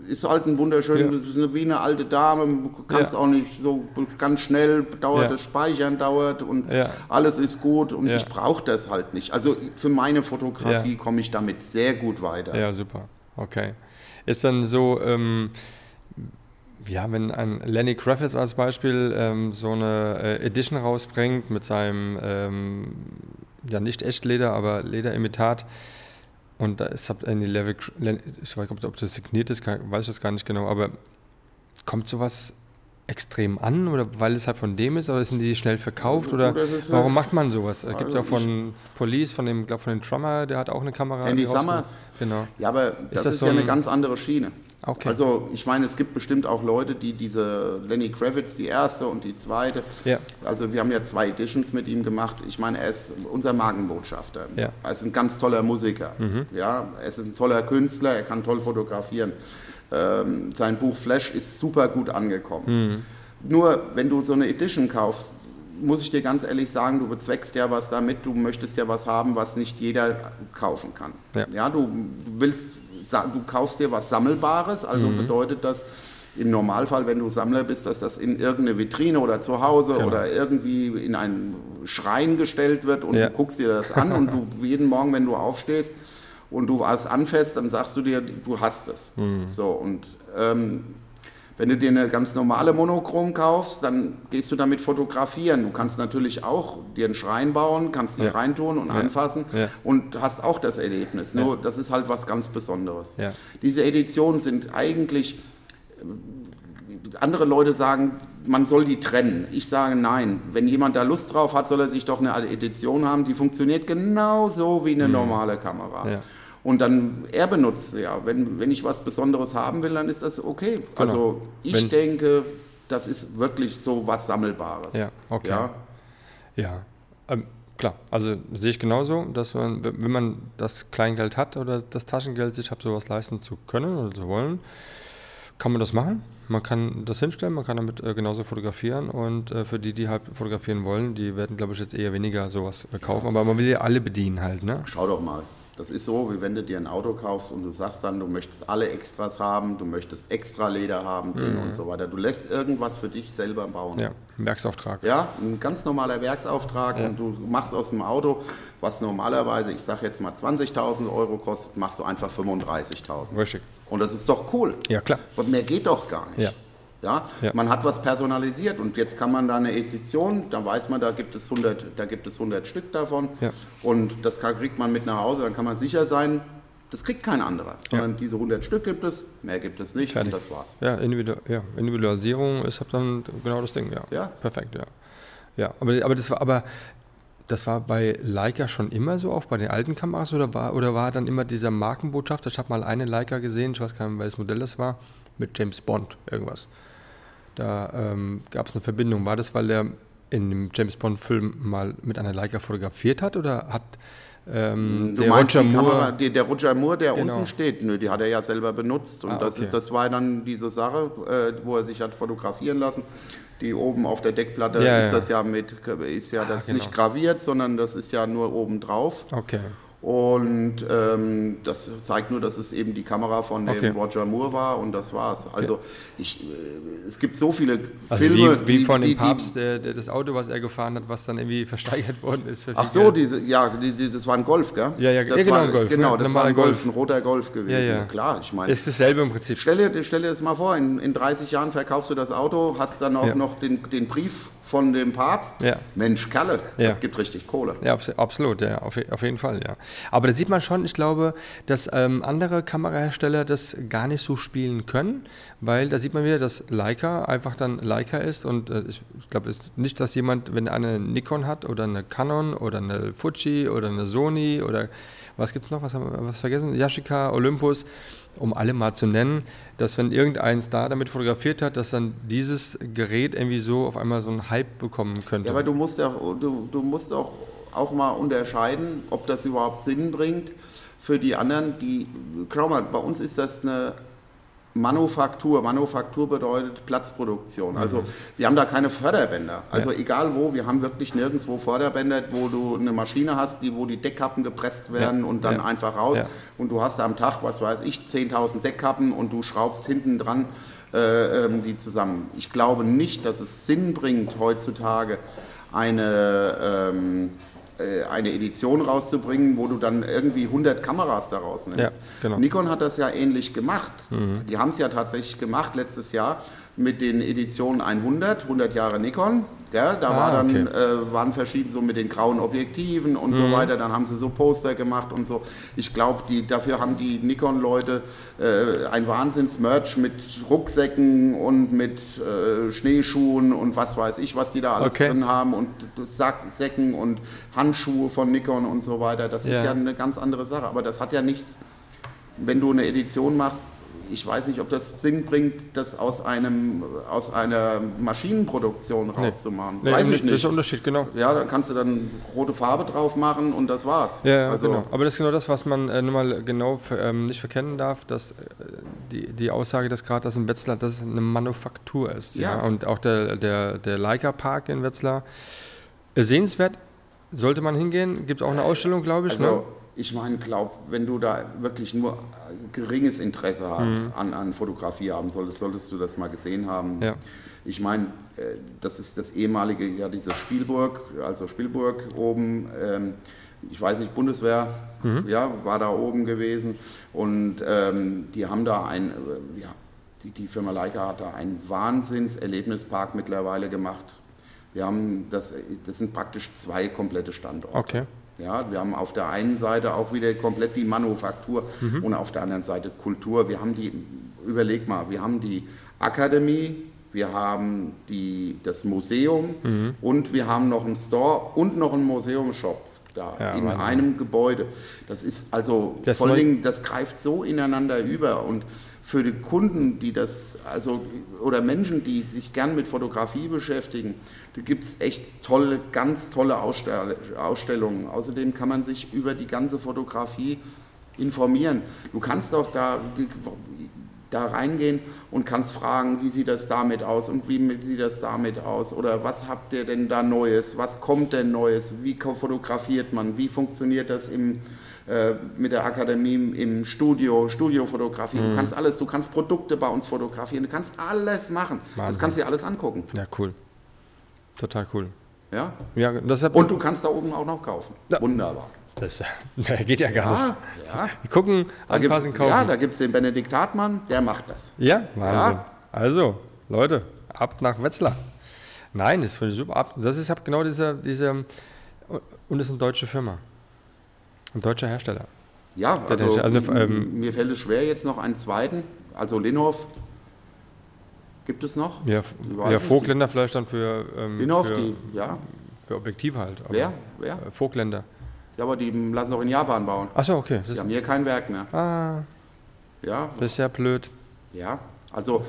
S1: ist halt ein wunderschön, ja. wie eine alte Dame, du kannst ja. auch nicht so ganz schnell, dauert ja. das Speichern dauert und alles ist gut und ich brauche das halt nicht. Also für meine Fotografie komme ich damit sehr gut weiter.
S2: Ja, super. Okay. Ist dann so, ähm, ja, wenn ein Lenny Kravitz als Beispiel ähm, so eine äh, Edition rausbringt mit seinem, ähm, ja nicht Echtleder, aber Lederimitat und da ist eine Level, ich weiß nicht, ob das signiert ist, weiß ich das gar nicht genau, aber kommt sowas extrem an oder weil es halt von dem ist oder sind die schnell verkauft oder warum äh, macht man sowas? Es gibt es auch von Police, von dem, glaube von dem Drummer, der hat auch eine Kamera.
S1: Andy Summers. Genau. Ja, aber das ist, das ist so ja eine ganz andere Schiene. Okay. Also ich meine, es gibt bestimmt auch Leute, die diese Lenny Kravitz, die erste und die zweite, ja. also wir haben ja zwei Editions mit ihm gemacht. Ich meine, er ist unser Markenbotschafter. Ja. Er ist ein ganz toller Musiker. Mhm. Ja, er ist ein toller Künstler, er kann toll fotografieren. Ähm, sein Buch Flash ist super gut angekommen. Mhm. Nur wenn du so eine Edition kaufst, muss ich dir ganz ehrlich sagen, du bezweckst ja was damit, du möchtest ja was haben, was nicht jeder kaufen kann. Ja, ja du willst, du kaufst dir was Sammelbares, also mhm. bedeutet das, im Normalfall, wenn du Sammler bist, dass das in irgendeine Vitrine oder zu Hause genau. oder irgendwie in einen Schrein gestellt wird und ja. du guckst dir das an und du [laughs] jeden Morgen, wenn du aufstehst, und du was anfasst, dann sagst du dir, du hast es. Mhm. So, und ähm, wenn du dir eine ganz normale Monochrom kaufst, dann gehst du damit fotografieren. Du kannst natürlich auch dir einen Schrein bauen, kannst ihn ja. reintun und ja. anfassen ja. und hast auch das Erlebnis. Nur das ist halt was ganz Besonderes. Diese Editionen sind eigentlich, andere Leute sagen, man soll die trennen. Ich sage nein. Wenn jemand da Lust drauf hat, soll er sich doch eine Edition haben, die funktioniert genauso wie eine mhm. normale Kamera. Und dann, er benutzt ja. Wenn, wenn ich was Besonderes haben will, dann ist das okay. Genau. Also ich wenn, denke, das ist wirklich so was Sammelbares.
S2: Ja, okay. Ja, ja. Ähm, klar, also sehe ich genauso, dass man, wenn man das Kleingeld hat oder das Taschengeld sich hat, sowas leisten zu können oder zu wollen, kann man das machen. Man kann das hinstellen, man kann damit äh, genauso fotografieren und äh, für die, die halt fotografieren wollen, die werden, glaube ich, jetzt eher weniger sowas kaufen, aber man will ja alle bedienen halt, ne?
S1: Schau doch mal. Das ist so, wie wenn du dir ein Auto kaufst und du sagst dann, du möchtest alle Extras haben, du möchtest extra Leder haben mhm. und so weiter. Du lässt irgendwas für dich selber bauen.
S2: Ja, ein Werksauftrag.
S1: Ja, ein ganz normaler Werksauftrag ja. und du machst aus dem Auto, was normalerweise, ich sage jetzt mal 20.000 Euro kostet, machst du einfach 35.000. Richtig. Und das ist doch cool.
S2: Ja, klar.
S1: Und mehr geht doch gar nicht. Ja. Ja? ja? Man hat was personalisiert und jetzt kann man da eine Edition, da weiß man, da gibt es 100, da gibt es 100 Stück davon ja. und das kriegt man mit nach Hause, dann kann man sicher sein, das kriegt kein anderer, sondern ja. diese 100 Stück gibt es, mehr gibt es nicht Fertig. und das war's.
S2: Ja, Individu ja, Individualisierung ist dann genau das Ding, ja. ja. Perfekt, ja. Ja, aber, aber das war aber das war bei Leica schon immer so, auch bei den alten Kameras, oder war, oder war dann immer dieser Markenbotschafter? Ich habe mal eine Leica gesehen, ich weiß gar nicht, welches Modell das war, mit James Bond, irgendwas. Da ähm, gab es eine Verbindung. War das, weil er in dem James Bond-Film mal mit einer Leica fotografiert hat oder hat
S1: ähm, der Roger Moore, Kamera, die, der Roger Moore, der genau. unten steht, nö, die hat er ja selber benutzt. Und ah, das, ist, das war dann diese Sache, äh, wo er sich hat fotografieren lassen. Die oben auf der Deckplatte ja, ist ja. das ja mit, ist ja das ah, genau. nicht graviert, sondern das ist ja nur oben drauf.
S2: Okay.
S1: Und ähm, das zeigt nur, dass es eben die Kamera von dem okay. Roger Moore war und das war's. Also okay. ich, äh, es gibt so viele also Filme.
S2: Wie, wie die, von dem die, Papst, der, der, das Auto, was er gefahren hat, was dann irgendwie [laughs] versteigert worden ist.
S1: Ach so, diese, ja, die, das war ein Golf, gell?
S2: Ja, ja,
S1: das
S2: ja genau,
S1: war,
S2: ein Golf.
S1: Genau, das war ein Golf, ein roter Golf gewesen. Ja, ja. Klar, ich meine.
S2: Ist dasselbe im Prinzip.
S1: Stell dir, stell dir das mal vor, in, in 30 Jahren verkaufst du das Auto, hast dann auch noch den, den Brief von dem Papst. Ja. Mensch, Kalle, ja. das gibt richtig Kohle.
S2: Ja, absolut, ja, auf, auf, jeden Fall, ja. Aber da sieht man schon, ich glaube, dass ähm, andere Kamerahersteller das gar nicht so spielen können, weil da sieht man wieder, dass Leica einfach dann Leica ist und äh, ich, ich glaube, es ist nicht, dass jemand, wenn einer eine Nikon hat oder eine Canon oder eine Fuji oder eine Sony oder was gibt es noch, was haben wir was vergessen, Yashica, Olympus, um alle mal zu nennen, dass wenn irgendein Star damit fotografiert hat, dass dann dieses Gerät irgendwie so auf einmal so einen Hype bekommen könnte.
S1: Ja, aber du musst auch, du, du musst auch, auch mal unterscheiden, ob das überhaupt Sinn bringt für die anderen. Die, schau mal, bei uns ist das eine Manufaktur. Manufaktur bedeutet Platzproduktion. Also mhm. wir haben da keine Förderbänder. Also ja. egal wo, wir haben wirklich nirgendwo Förderbänder, wo du eine Maschine hast, die, wo die Deckkappen gepresst werden ja. und dann ja. einfach raus. Und du hast am Tag, was weiß ich, 10.000 Deckkappen und du schraubst hinten dran äh, ähm, die zusammen. Ich glaube nicht, dass es Sinn bringt, heutzutage eine... Ähm, äh, eine Edition rauszubringen, wo du dann irgendwie 100 Kameras daraus nimmst. Ja, genau. Nikon hat das ja ähnlich gemacht. Mhm. Die haben es ja tatsächlich gemacht letztes Jahr mit den Editionen 100, 100 Jahre Nikon. Gell? Da ah, war dann, okay. äh, waren verschieden so mit den grauen Objektiven und mhm. so weiter. Dann haben sie so Poster gemacht und so. Ich glaube, dafür haben die Nikon-Leute äh, ein Wahnsinns-Merch mit Rucksäcken und mit äh, Schneeschuhen und was weiß ich, was die da alles okay. drin haben und Sack, Säcken und Handschuhe von Nikon und so weiter. Das ja. ist ja eine ganz andere Sache. Aber das hat ja nichts, wenn du eine Edition machst, ich weiß nicht, ob das Sinn bringt, das aus, einem, aus einer Maschinenproduktion rauszumachen. Nee, weiß nee, ich nicht. Das ist
S2: der Unterschied, genau.
S1: Ja, dann kannst du dann rote Farbe drauf machen und das war's.
S2: Ja, also, genau. Aber das ist genau das, was man äh, nur mal genau ähm, nicht verkennen darf, dass äh, die, die Aussage, dass gerade das in Wetzlar das eine Manufaktur ist. Ja. ja. Und auch der, der, der Leica Park in Wetzlar. Sehenswert sollte man hingehen. Gibt auch eine Ausstellung, glaube ich.
S1: Also, ne? Ich meine, glaub, wenn du da wirklich nur geringes Interesse mhm. an, an Fotografie haben solltest, solltest du das mal gesehen haben. Ja. Ich meine, äh, das ist das ehemalige, ja, diese Spielburg, also Spielburg oben. Ähm, ich weiß nicht, Bundeswehr, mhm. ja, war da oben gewesen und ähm, die haben da ein, äh, ja, die, die Firma Leica hat da einen Wahnsinnserlebnispark mittlerweile gemacht. Wir haben das, das sind praktisch zwei komplette Standorte.
S2: Okay.
S1: Ja, wir haben auf der einen Seite auch wieder komplett die Manufaktur mhm. und auf der anderen Seite Kultur. Wir haben die, überleg mal, wir haben die Akademie, wir haben die, das Museum mhm. und wir haben noch einen Store und noch einen Museumshop da ja, in Wahnsinn. einem Gebäude. Das ist also das vor allen Dingen, das greift so ineinander über und für die Kunden, die das, also oder Menschen, die sich gern mit Fotografie beschäftigen, da gibt es echt tolle, ganz tolle Ausstellungen. Außerdem kann man sich über die ganze Fotografie informieren. Du kannst auch da, da reingehen und kannst fragen, wie sieht das damit aus und wie sieht das damit aus oder was habt ihr denn da Neues, was kommt denn Neues, wie fotografiert man, wie funktioniert das im äh, mit der Akademie im Studio, Studiofotografie. Mhm. Du kannst alles, du kannst Produkte bei uns fotografieren, du kannst alles machen. Wahnsinn. Das kannst du dir alles angucken.
S2: Ja, cool. Total cool.
S1: Ja?
S2: ja
S1: das Und du kannst da oben auch noch kaufen. Ja. Wunderbar.
S2: Das [laughs] geht ja gar ja, nicht. Ja. Wir gucken,
S1: anfassen, kaufen. Ja, da gibt es den Benedikt Hartmann, der macht das.
S2: Ja, Wahnsinn. Ja. Also, Leute, ab nach Wetzlar. Nein, das finde ich super. Das ist genau diese, diese, und es ist eine deutsche Firma. Ein deutscher Hersteller.
S1: Ja, also, also ähm, mir fällt es schwer, jetzt noch einen zweiten, also Linhof. Gibt es noch?
S2: Ja, ja Vogtländer vielleicht dann für,
S1: ähm, Linhof,
S2: für,
S1: die, ja.
S2: für Objektive halt.
S1: Wer? Wer?
S2: Äh, Vogtländer.
S1: Ja, aber die lassen doch in Japan bauen.
S2: Achso, okay.
S1: Die haben hier kein Werk mehr.
S2: Ah. Ja. Das ist ja blöd.
S1: Ja, also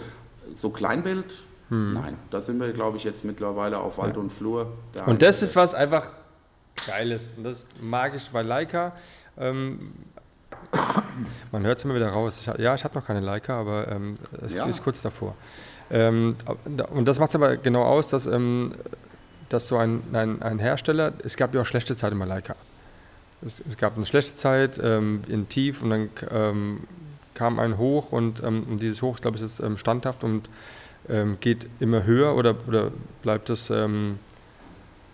S1: so Kleinbild, hm. nein. Da sind wir, glaube ich, jetzt mittlerweile auf Wald ja. und Flur.
S2: Und das ist was einfach Geiles. Und das ist magisch bei Leica. Ähm, man hört es immer wieder raus. Ich, ja, ich habe noch keine Leica, aber ähm, es ja. ist kurz davor. Ähm, und das macht es aber genau aus, dass, ähm, dass so ein, ein, ein, Hersteller, es gab ja auch schlechte Zeiten bei Leica. Es, es gab eine schlechte Zeit ähm, in Tief und dann ähm, kam ein Hoch und, und dieses Hoch, glaube ich, ist jetzt standhaft und geht immer höher oder, oder bleibt es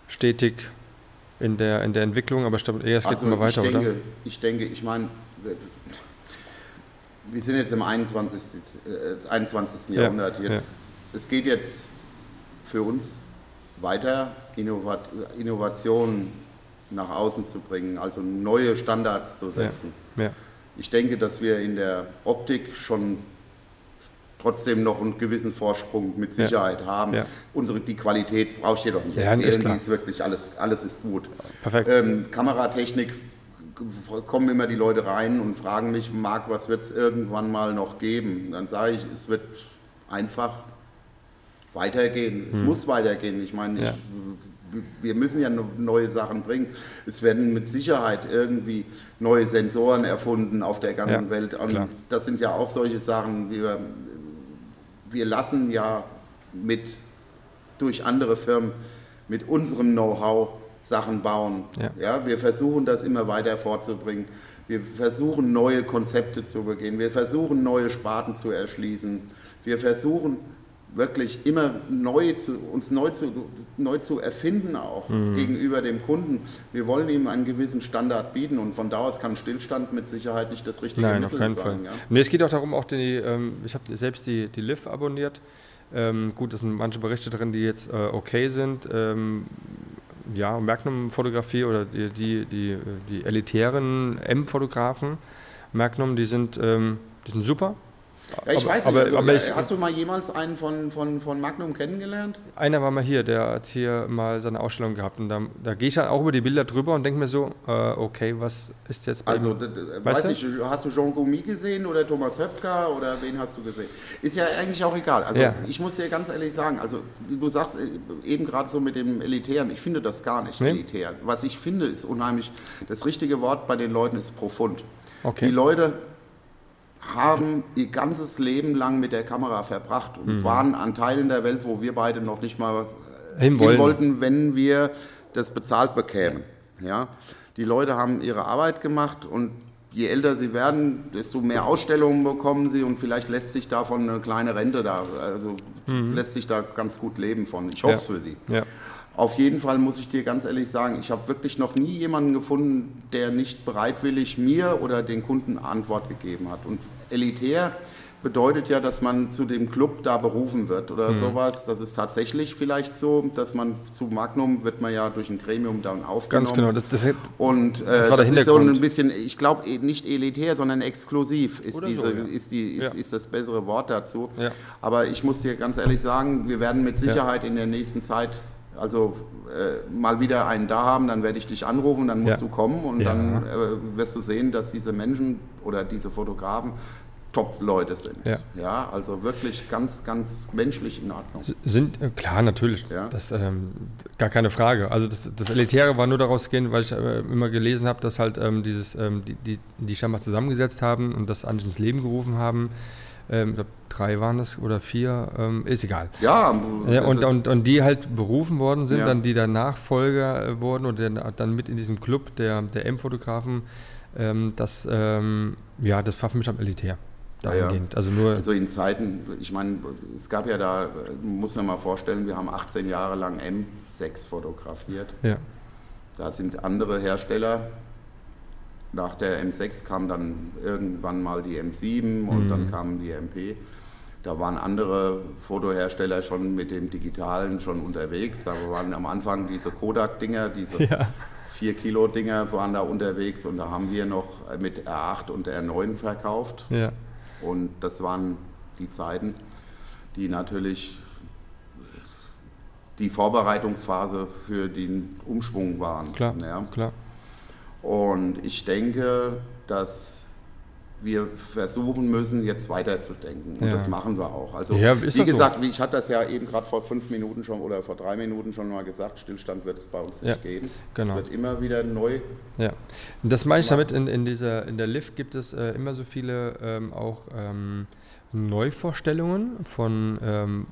S2: stetig in der, in der Entwicklung, aber ich glaube, es geht also immer weiter,
S1: denke,
S2: oder?
S1: Ich denke, ich meine, wir sind jetzt im 21. Äh, 21. Ja, Jahrhundert. Jetzt, ja. Es geht jetzt für uns weiter, Innovat Innovationen nach außen zu bringen, also neue Standards zu setzen. Ja, ich denke, dass wir in der Optik schon trotzdem noch einen gewissen Vorsprung mit Sicherheit ja. haben. Ja. Unsere, die Qualität brauche ich dir doch nicht
S2: erzählen,
S1: ja, ist die ist wirklich alles, alles ist gut.
S2: Perfekt.
S1: Ähm, Kameratechnik kommen immer die Leute rein und fragen mich, Marc, was wird es irgendwann mal noch geben? Dann sage ich, es wird einfach weitergehen. Es hm. muss weitergehen. Ich meine, ja. ich, wir müssen ja neue Sachen bringen. Es werden mit Sicherheit irgendwie neue Sensoren erfunden auf der ganzen ja, Welt. Und klar. das sind ja auch solche Sachen, wie wir, wir lassen ja mit durch andere Firmen mit unserem Know-how Sachen bauen. Ja. ja. wir versuchen das immer weiter fortzubringen. Wir versuchen neue Konzepte zu begehen. Wir versuchen neue Sparten zu erschließen. Wir versuchen wirklich immer neu zu, uns neu zu, neu zu erfinden auch mhm. gegenüber dem Kunden. Wir wollen ihm einen gewissen Standard bieten und von da aus kann Stillstand mit Sicherheit nicht das richtige
S2: Nein, Mittel auf keinen sein. Fall. Ja? Nee, es geht auch darum, auch die, ähm, ich habe selbst die, die Liv abonniert. Ähm, gut, es sind manche Berichte drin, die jetzt äh, okay sind. Ähm, ja, Magnum-Fotografie oder die, die, die, die elitären M-Fotografen, Magnum, die sind, ähm, die sind super.
S1: Ja, ich aber, weiß nicht, aber, aber ich, hast du mal jemals einen von, von, von Magnum kennengelernt?
S2: Einer war mal hier, der hat hier mal seine Ausstellung gehabt und da, da gehe ich dann auch über die Bilder drüber und denke mir so, äh, okay, was ist jetzt
S1: bei Also, weiß nicht, hast du Jean Goumi gesehen oder Thomas Höpker oder wen hast du gesehen? Ist ja eigentlich auch egal. Also, ja. ich muss dir ganz ehrlich sagen, also du sagst äh, eben gerade so mit dem Elitären, ich finde das gar nicht nee? elitär. Was ich finde, ist unheimlich, das richtige Wort bei den Leuten ist profund. Okay. Die Leute haben ihr ganzes Leben lang mit der Kamera verbracht und mhm. waren an Teilen der Welt, wo wir beide noch nicht mal hin, hin wollten, wenn wir das bezahlt bekämen. Ja? Die Leute haben ihre Arbeit gemacht und je älter sie werden, desto mehr Ausstellungen bekommen sie und vielleicht lässt sich davon eine kleine Rente da, also mhm. lässt sich da ganz gut leben von. Ich hoffe es ja. für sie. Ja. Auf jeden Fall muss ich dir ganz ehrlich sagen, ich habe wirklich noch nie jemanden gefunden, der nicht bereitwillig mir oder den Kunden Antwort gegeben hat. Und elitär bedeutet ja, dass man zu dem Club da berufen wird oder mhm. sowas. Das ist tatsächlich vielleicht so, dass man zu Magnum wird man ja durch ein Gremium dann aufgenommen. Ganz genau. Das, das, und äh, das, war der das ist so ein bisschen, ich glaube nicht elitär, sondern exklusiv ist, diese, so, ja. ist, die, ist, ja. ist, das bessere Wort dazu. Ja. Aber ich muss dir ganz ehrlich sagen, wir werden mit Sicherheit in der nächsten Zeit also äh, mal wieder einen da haben, dann werde ich dich anrufen, dann musst ja. du kommen und ja. dann äh, wirst du sehen, dass diese Menschen oder diese Fotografen Top-Leute sind. Ja. ja. also wirklich ganz, ganz menschlich in Ordnung.
S2: Sind, äh, klar, natürlich. Ja. Das ähm, gar keine Frage. Also das, das Elitäre war nur daraus gehen, weil ich äh, immer gelesen habe, dass halt ähm, dieses, ähm, die, die, die scheinbar zusammengesetzt haben und das ins Leben gerufen haben ähm, drei waren es oder vier, ähm, ist egal. Ja, ja und, und, und die halt berufen worden sind, ja. dann die dann Nachfolger äh, wurden und dann, dann mit in diesem Club der, der M-Fotografen, ähm, das, ähm, ja, das war für mich am Elitär.
S1: Dahingehend. Ja, also, nur also in Zeiten, ich meine, es gab ja da, muss man mal vorstellen, wir haben 18 Jahre lang M6 fotografiert. Ja. Da sind andere Hersteller nach der M6 kam dann irgendwann mal die M7 und mhm. dann kam die MP. Da waren andere Fotohersteller schon mit dem Digitalen schon unterwegs. Da waren am Anfang diese Kodak-Dinger, diese ja. 4-Kilo-Dinger waren da unterwegs und da haben wir noch mit R8 und R9 verkauft. Ja. Und das waren die Zeiten, die natürlich die Vorbereitungsphase für den Umschwung waren.
S2: Klar, ja. klar.
S1: Und ich denke, dass wir versuchen müssen, jetzt weiterzudenken. Und ja. das machen wir auch. Also, ja, wie gesagt, so? ich hatte das ja eben gerade vor fünf Minuten schon oder vor drei Minuten schon mal gesagt, Stillstand wird es bei uns nicht ja, geben. Genau. Es wird immer wieder neu.
S2: Ja, das meine ich damit, in, in, dieser, in der Lift gibt es äh, immer so viele ähm, auch ähm, Neuvorstellungen von ähm,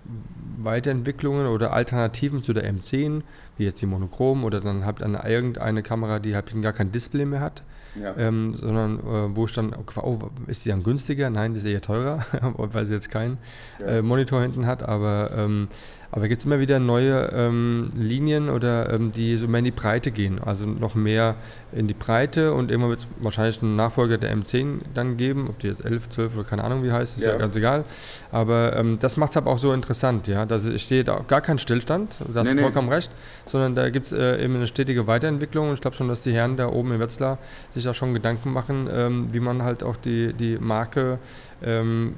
S2: Weiterentwicklungen oder Alternativen zu der M10, wie jetzt die Monochrom oder dann habt ihr irgendeine Kamera, die halt gar kein Display mehr hat, ja. ähm, sondern äh, wo ich dann, oh, ist die dann günstiger? Nein, die ist eher teurer, [laughs] weil sie jetzt keinen ja. äh, Monitor hinten hat, aber ähm, aber gibt es immer wieder neue ähm, Linien oder ähm, die so mehr in die Breite gehen, also noch mehr in die Breite und immer wird es wahrscheinlich einen Nachfolger der M10 dann geben, ob die jetzt 11, 12 oder keine Ahnung wie heißt, ist ja, ja ganz egal. Aber ähm, das macht es aber auch so interessant, ja. Da steht auch gar kein Stillstand, da hast nee, vollkommen nee. recht, sondern da gibt es äh, eben eine stetige Weiterentwicklung und ich glaube schon, dass die Herren da oben in Wetzlar sich da schon Gedanken machen, ähm, wie man halt auch die, die Marke ähm,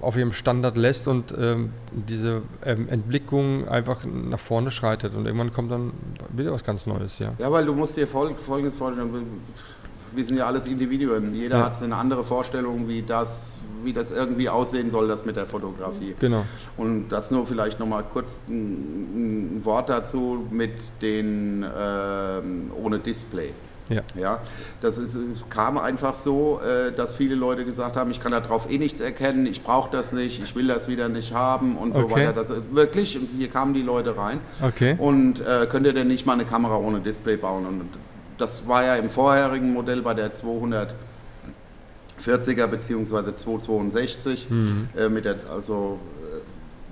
S2: auf ihrem Standard lässt und ähm, diese ähm, Entblickung einfach nach vorne schreitet und irgendwann kommt dann wieder was ganz Neues, ja.
S1: Ja, weil du musst dir Folgendes vorstellen, wir sind ja alles Individuen. Jeder ja. hat eine andere Vorstellung, wie das, wie das irgendwie aussehen soll, das mit der Fotografie.
S2: Genau.
S1: Und das nur vielleicht nochmal kurz ein, ein, Wort dazu mit den äh, ohne Display. Ja. ja das ist, kam einfach so, äh, dass viele Leute gesagt haben, ich kann darauf eh nichts erkennen, ich brauche das nicht, ich will das wieder nicht haben und so okay. weiter. Das, wirklich, hier kamen die Leute rein.
S2: Okay.
S1: Und äh, könnt ihr denn nicht mal eine Kamera ohne Display bauen? Und das war ja im vorherigen Modell bei der 240er bzw. 262 mhm. äh, mit der, also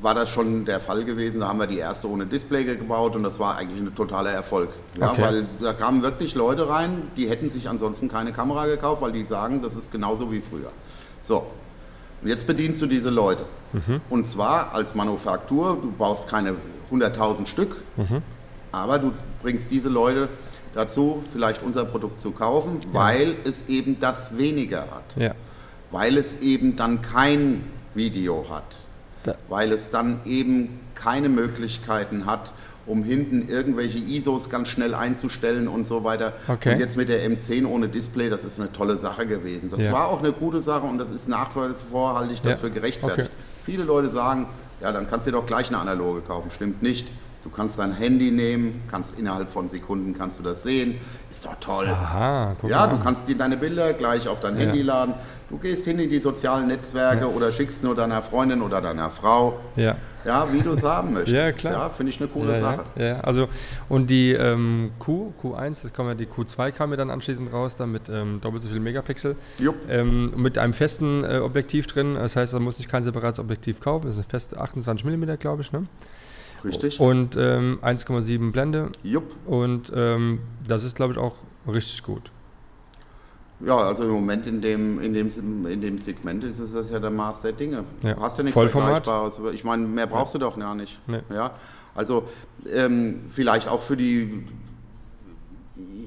S1: war das schon der Fall gewesen. Da haben wir die erste ohne Display gebaut und das war eigentlich ein totaler Erfolg. Ja, okay. Weil da kamen wirklich Leute rein, die hätten sich ansonsten keine Kamera gekauft, weil die sagen, das ist genauso wie früher. So, und jetzt bedienst du diese Leute. Mhm. Und zwar als Manufaktur, du baust keine 100.000 Stück, mhm. aber du bringst diese Leute dazu, vielleicht unser Produkt zu kaufen, ja. weil es eben das weniger hat.
S2: Ja.
S1: Weil es eben dann kein Video hat. Weil es dann eben keine Möglichkeiten hat, um hinten irgendwelche ISOs ganz schnell einzustellen und so weiter.
S2: Okay.
S1: Und jetzt mit der M10 ohne Display, das ist eine tolle Sache gewesen. Das ja. war auch eine gute Sache und das ist nach wie vor, halte ich das ja. für gerechtfertigt. Okay. Viele Leute sagen, ja, dann kannst du dir doch gleich eine analoge kaufen. Stimmt nicht. Du kannst dein Handy nehmen, kannst innerhalb von Sekunden kannst du das sehen. Ist doch toll.
S2: Aha,
S1: ja, du kannst dir deine Bilder gleich auf dein ja. Handy laden. Du gehst hin in die sozialen Netzwerke ja. oder schickst nur deiner Freundin oder deiner Frau.
S2: Ja.
S1: Ja, wie du es haben [laughs] möchtest.
S2: Ja, klar. Ja,
S1: finde ich eine coole
S2: ja,
S1: Sache.
S2: Ja, also und die ähm, Q, Q1, das kommen ja die Q2 kam mir dann anschließend raus, dann mit ähm, doppelt so viel Megapixel. Ähm, mit einem festen äh, Objektiv drin. Das heißt, da muss ich kein separates Objektiv kaufen. Das ist eine feste 28 mm, glaube ich, ne?
S1: Richtig.
S2: Und ähm, 1,7 Blende.
S1: Jupp.
S2: Und ähm, das ist, glaube ich, auch richtig gut.
S1: Ja, also im Moment in dem, in dem, in dem Segment ist es das ja der Maß der Dinge.
S2: Ja.
S1: Du hast ja nichts
S2: Vollformat.
S1: Vergleichbares. Ich meine, mehr brauchst ja. du doch gar nicht.
S2: Nee.
S1: Ja, also ähm, vielleicht auch für die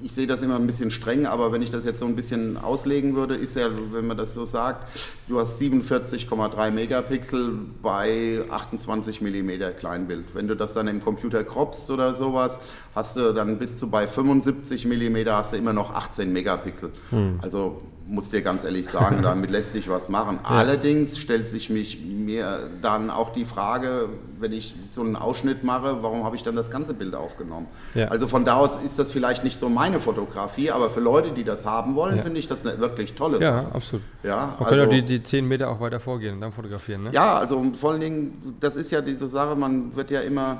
S1: ich sehe das immer ein bisschen streng, aber wenn ich das jetzt so ein bisschen auslegen würde, ist ja, wenn man das so sagt, du hast 47,3 Megapixel bei 28 mm Kleinbild. Wenn du das dann im Computer croppst oder sowas, hast du dann bis zu bei 75 mm hast du immer noch 18 Megapixel. Hm. Also muss dir ganz ehrlich sagen, [laughs] damit lässt sich was machen. Ja. Allerdings stellt sich mich mir dann auch die Frage, wenn ich so einen Ausschnitt mache, warum habe ich dann das ganze Bild aufgenommen? Ja. Also von da aus ist das vielleicht nicht so meine Fotografie, aber für Leute, die das haben wollen, ja. finde ich das eine wirklich tolle
S2: Sache. Ja, absolut.
S1: Ja,
S2: Man also, kann die, die 10 Meter auch weiter vorgehen und dann fotografieren, ne?
S1: Ja, also vor allen Dingen, das ist ja diese Sache, man wird ja immer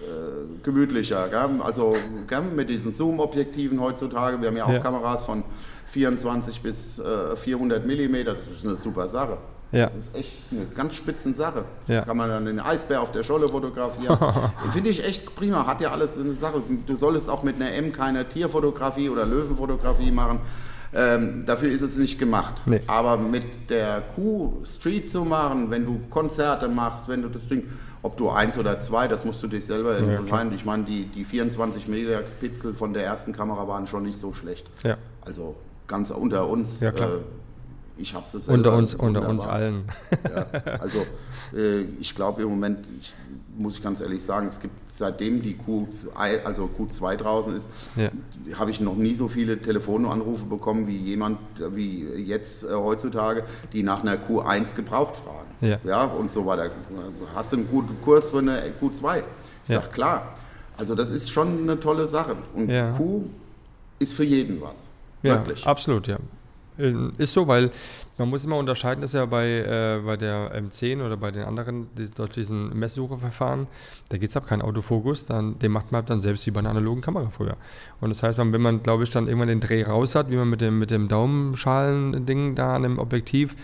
S1: äh, gemütlicher. Gell? Also gell? mit diesen Zoom-Objektiven heutzutage, wir haben ja auch Kameras von 24 bis äh, 400 Millimeter, das ist eine super Sache.
S2: Ja.
S1: Das ist echt eine ganz spitzen Sache.
S2: Ja.
S1: Kann man dann den Eisbär auf der Scholle fotografieren. [laughs] Finde ich echt prima. Hat ja alles eine Sache. Du solltest auch mit einer M keine Tierfotografie oder Löwenfotografie machen. Ähm, dafür ist es nicht gemacht.
S2: Nee.
S1: Aber mit der Q Street zu machen, wenn du Konzerte machst, wenn du das Ding, ob du eins oder zwei, das musst du dich selber entscheiden. Ja, ich meine, die, die 24 Megapixel von der ersten Kamera waren schon nicht so schlecht.
S2: Ja.
S1: Also ganz unter uns.
S2: Ja, klar. Äh,
S1: ich habe es
S2: Unter uns, unter uns allen.
S1: ja, also äh, ich glaube im Moment, ich, muss ich ganz ehrlich sagen, es gibt seitdem die Q, also Q2 draußen ist, ja. habe ich noch nie so viele Telefonanrufe bekommen wie jemand, wie jetzt äh, heutzutage, die nach einer Q1 gebraucht fragen.
S2: Ja.
S1: ja. Und so weiter. Hast du einen guten Kurs für eine Q2? Ich ja. sage klar. Also das ist schon eine tolle Sache. Und. Q ist für jeden was.
S2: Ja, Wirklich. absolut, ja. Äh, ist so, weil man muss immer unterscheiden, dass ja bei, äh, bei der M10 oder bei den anderen, die, dort diesen Messsucherverfahren, da geht es ab kein Autofokus, dann, den macht man halt dann selbst wie bei einer analogen Kamera früher. Und das heißt, wenn man, glaube ich, dann irgendwann den Dreh raus hat, wie man mit dem, mit dem Daumenschalen-Ding da an dem Objektiv,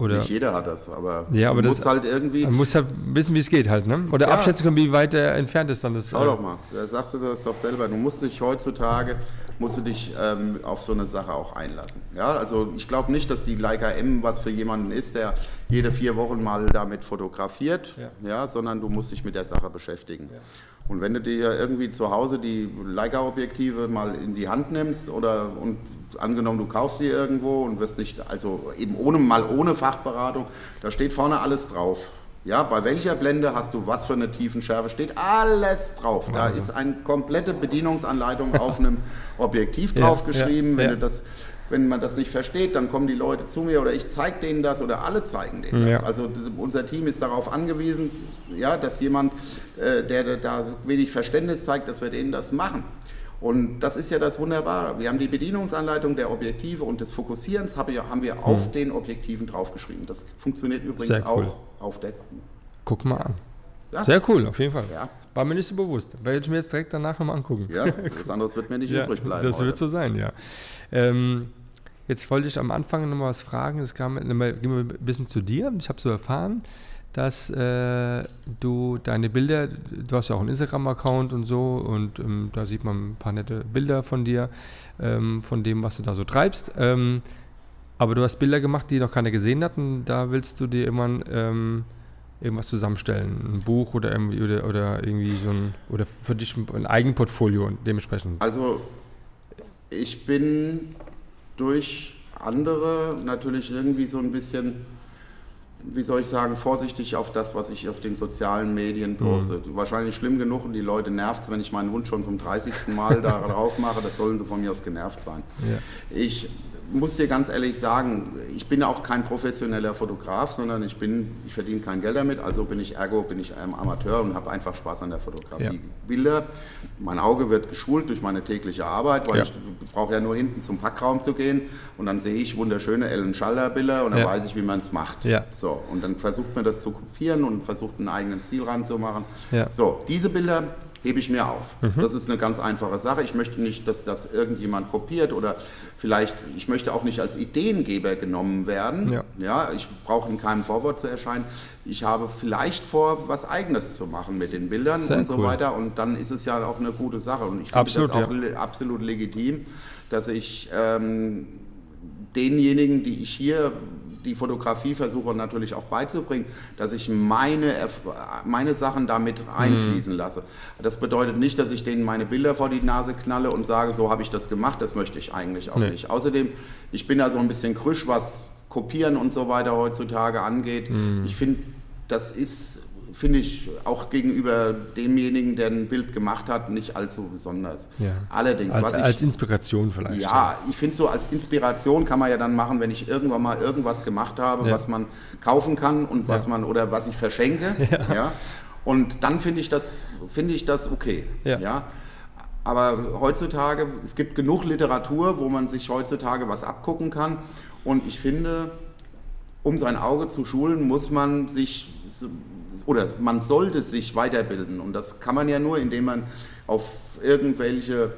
S2: oder
S1: Nicht jeder hat das, aber
S2: ja, aber
S1: du
S2: musst
S1: halt irgendwie.
S2: Man muss ja wissen, wie es geht halt, ne? Oder ja. abschätzen können, wie weit er entfernt ist dann das.
S1: Schau äh, doch mal, da sagst du das doch selber. Du musst dich heutzutage musst du dich ähm, auf so eine Sache auch einlassen. Ja, also ich glaube nicht, dass die Leica M was für jemanden ist, der jede vier Wochen mal damit fotografiert, ja. ja sondern du musst dich mit der Sache beschäftigen. Ja. Und wenn du dir irgendwie zu Hause die Leica-Objektive mal in die Hand nimmst oder und angenommen, du kaufst sie irgendwo und wirst nicht, also eben ohne mal ohne Fachberatung, da steht vorne alles drauf. Ja, bei welcher Blende hast du was für eine Tiefenschärfe? Steht alles drauf. Da ist eine komplette Bedienungsanleitung auf einem [laughs] Objektiv draufgeschrieben. Ja, ja, Wenn ja. du das wenn man das nicht versteht, dann kommen die Leute zu mir oder ich zeige denen das oder alle zeigen denen das. Also unser Team ist darauf angewiesen, ja, dass jemand, äh, der da wenig Verständnis zeigt, dass wir denen das machen. Und das ist ja das Wunderbare. Wir haben die Bedienungsanleitung der Objektive und des Fokussierens haben wir auf hm. den Objektiven draufgeschrieben. Das funktioniert übrigens cool. auch auf der Kuh.
S2: Guck mal an. Ja. Sehr cool, auf jeden Fall. Ja. War mir nicht so bewusst. Werde ich mir jetzt direkt danach nochmal angucken.
S1: Ja, das andere wird mir nicht [laughs] ja, übrig bleiben.
S2: Das heute. wird so sein, ja. Ähm, Jetzt wollte ich am Anfang noch mal was fragen. Es kam gehen wir ein bisschen zu dir. Ich habe so erfahren, dass äh, du deine Bilder, du hast ja auch einen Instagram-Account und so, und ähm, da sieht man ein paar nette Bilder von dir, ähm, von dem, was du da so treibst. Ähm, aber du hast Bilder gemacht, die noch keiner gesehen hat, und da willst du dir immer ähm, irgendwas zusammenstellen, ein Buch oder irgendwie, oder, oder irgendwie so ein, oder für dich ein Eigenportfolio dementsprechend.
S1: Also ich bin durch andere natürlich irgendwie so ein bisschen, wie soll ich sagen, vorsichtig auf das, was ich auf den sozialen Medien poste. Mhm. Wahrscheinlich schlimm genug und die Leute nervt es, wenn ich meinen Hund schon zum 30. Mal da [laughs] drauf mache. Das sollen sie von mir aus genervt sein. Ja. Ich muss dir ganz ehrlich sagen, ich bin auch kein professioneller Fotograf, sondern ich bin, ich verdiene kein Geld damit, also bin ich ergo, bin ich ein Amateur und habe einfach Spaß an der Fotografie. Ja. Bilder, mein Auge wird geschult durch meine tägliche Arbeit, weil ja. ich brauche ja nur hinten zum Packraum zu gehen und dann sehe ich wunderschöne Ellen Schaller Bilder und dann ja. weiß ich, wie man es macht. So, und dann versucht man das zu kopieren und versucht einen eigenen Stil ranzumachen. So, diese Bilder hebe ich mir auf. Mhm. Das ist eine ganz einfache Sache. Ich möchte nicht, dass das irgendjemand kopiert oder vielleicht, ich möchte auch nicht als Ideengeber genommen werden. Ja, ja ich brauche in keinem Vorwort zu erscheinen. Ich habe vielleicht vor, was Eigenes zu machen mit den Bildern Sehr und so cool. weiter und dann ist es ja auch eine gute Sache und ich finde das auch ja. absolut legitim, dass ich ähm, denjenigen, die ich hier die Fotografie versuche natürlich auch beizubringen, dass ich meine, meine Sachen damit einfließen mhm. lasse. Das bedeutet nicht, dass ich denen meine Bilder vor die Nase knalle und sage, so habe ich das gemacht, das möchte ich eigentlich auch nee. nicht. Außerdem, ich bin da so ein bisschen krüsch, was Kopieren und so weiter heutzutage angeht. Mhm. Ich finde, das ist finde ich auch gegenüber demjenigen, der ein Bild gemacht hat, nicht allzu besonders.
S2: Ja. Allerdings, als, was ich, als Inspiration vielleicht.
S1: Ja, ich finde so als Inspiration kann man ja dann machen, wenn ich irgendwann mal irgendwas gemacht habe, ja. was man kaufen kann und was man oder was ich verschenke. [laughs] Ja. ja. Und dann finde ich das finde ich das okay. Ja. Aber heutzutage, es gibt genug Literatur, wo man sich heutzutage was abgucken kann. Und ich finde, um sein Auge zu schulen, muss man sich oder man sollte sich weiterbilden. Und das kann man ja nur, indem man auf irgendwelche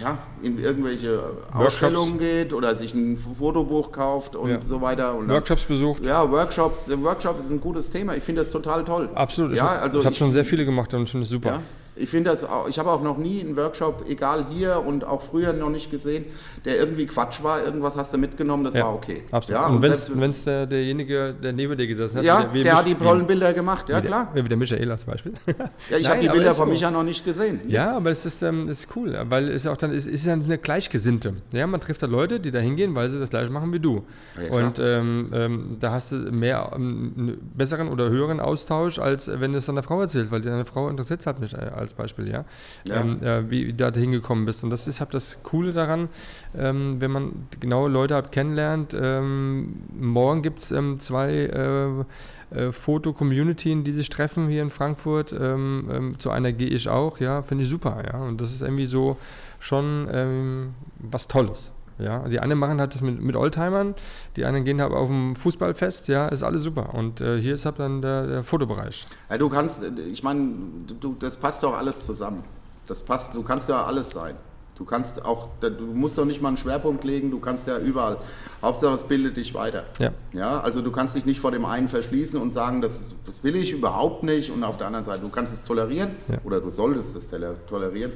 S1: ja, in irgendwelche Ausstellungen geht oder sich ein Fotobuch kauft und ja. so weiter. Und
S2: Workshops besucht.
S1: Ja, Workshops. Workshops ist ein gutes Thema. Ich finde das total toll.
S2: Absolut. Ja, ich also habe schon sehr viele gemacht und finde es super. Ja,
S1: ich finde das auch, ich habe auch noch nie einen Workshop, egal hier und auch früher noch nicht gesehen, der irgendwie Quatsch war, irgendwas hast du mitgenommen, das ja, war okay.
S2: Absolut. Ja, und, und wenn es der, derjenige, der neben dir gesessen hat,
S1: ja, der, der hat die tollen Bilder gemacht, ja klar.
S2: Wie der Michael als Beispiel. [laughs]
S1: ja, ich habe die Bilder von so. Micha noch nicht gesehen.
S2: Jetzt. Ja, aber es ist, ähm, ist cool, weil es auch dann ist, ist eine Gleichgesinnte. Ja, man trifft da Leute, die da hingehen, weil sie das gleiche machen wie du. Ja, und ähm, ähm, da hast du mehr ähm, einen besseren oder höheren Austausch, als wenn du es deiner Frau erzählst, weil deine Frau interessiert hat mich äh, als Beispiel, ja ja. ähm, äh, wie du da hingekommen bist. Und das ist halt das Coole daran, ähm, wenn man genaue Leute hat kennenlernt. Ähm, morgen gibt es ähm, zwei äh, äh, Foto-Community, die sich treffen hier in Frankfurt. Ähm, ähm, zu einer gehe ich auch, ja, finde ich super, ja. Und das ist irgendwie so schon was Tolles. Ja, die einen machen halt das mit, mit Oldtimern, die anderen gehen halt auf dem Fußballfest, ja, ist alles super. Und äh, hier ist halt dann der, der Fotobereich.
S1: Ja, du kannst, ich meine, du, das passt doch alles zusammen. Das passt, du kannst ja alles sein. Du kannst auch, du musst doch nicht mal einen Schwerpunkt legen, du kannst ja überall. Hauptsache es bildet dich weiter. Ja. ja. Also du kannst dich nicht vor dem einen verschließen und sagen, das, das will ich überhaupt nicht und auf der anderen Seite, du kannst es tolerieren ja. oder du solltest es tolerieren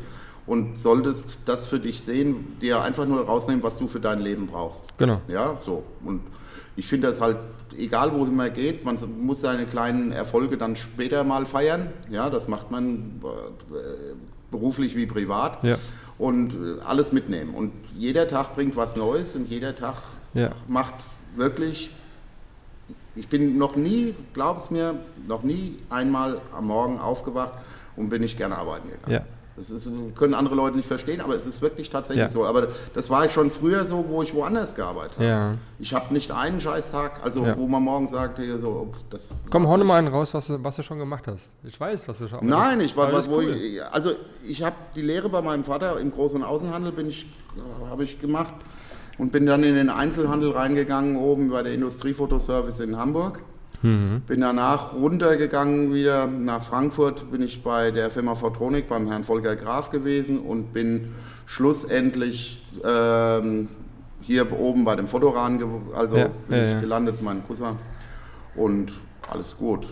S1: und solltest das für dich sehen, dir einfach nur rausnehmen, was du für dein Leben brauchst.
S2: Genau.
S1: Ja, so. Und ich finde das halt, egal wohin man geht, man muss seine kleinen Erfolge dann später mal feiern. Ja, das macht man äh, beruflich wie privat. Ja. Und äh, alles mitnehmen. Und jeder Tag bringt was Neues und jeder Tag ja. macht wirklich ich bin noch nie, glaub es mir, noch nie einmal am Morgen aufgewacht und bin nicht gerne arbeiten gegangen. Ja. Das ist, können andere Leute nicht verstehen, aber es ist wirklich tatsächlich ja. so. Aber das war ich schon früher so, wo ich woanders gearbeitet habe. Ja. Ich habe nicht einen Scheißtag, also ja. wo man morgen sagt, hier so,
S2: das. Komm, hau mal einen raus, was du, was du schon gemacht hast. Ich weiß, was du schon
S1: Nein, ich war, was, cool. ich, also ich habe die Lehre bei meinem Vater im Groß- und Außenhandel bin ich, habe ich gemacht und bin dann in den Einzelhandel reingegangen, oben bei der Industriefotoservice in Hamburg. Mhm. Bin danach runtergegangen wieder nach Frankfurt, bin ich bei der Firma Photronic beim Herrn Volker Graf gewesen und bin schlussendlich ähm, hier oben bei dem Fotoran, also ja, bin ja, ich ja. gelandet, mein Cousin. Und alles gut.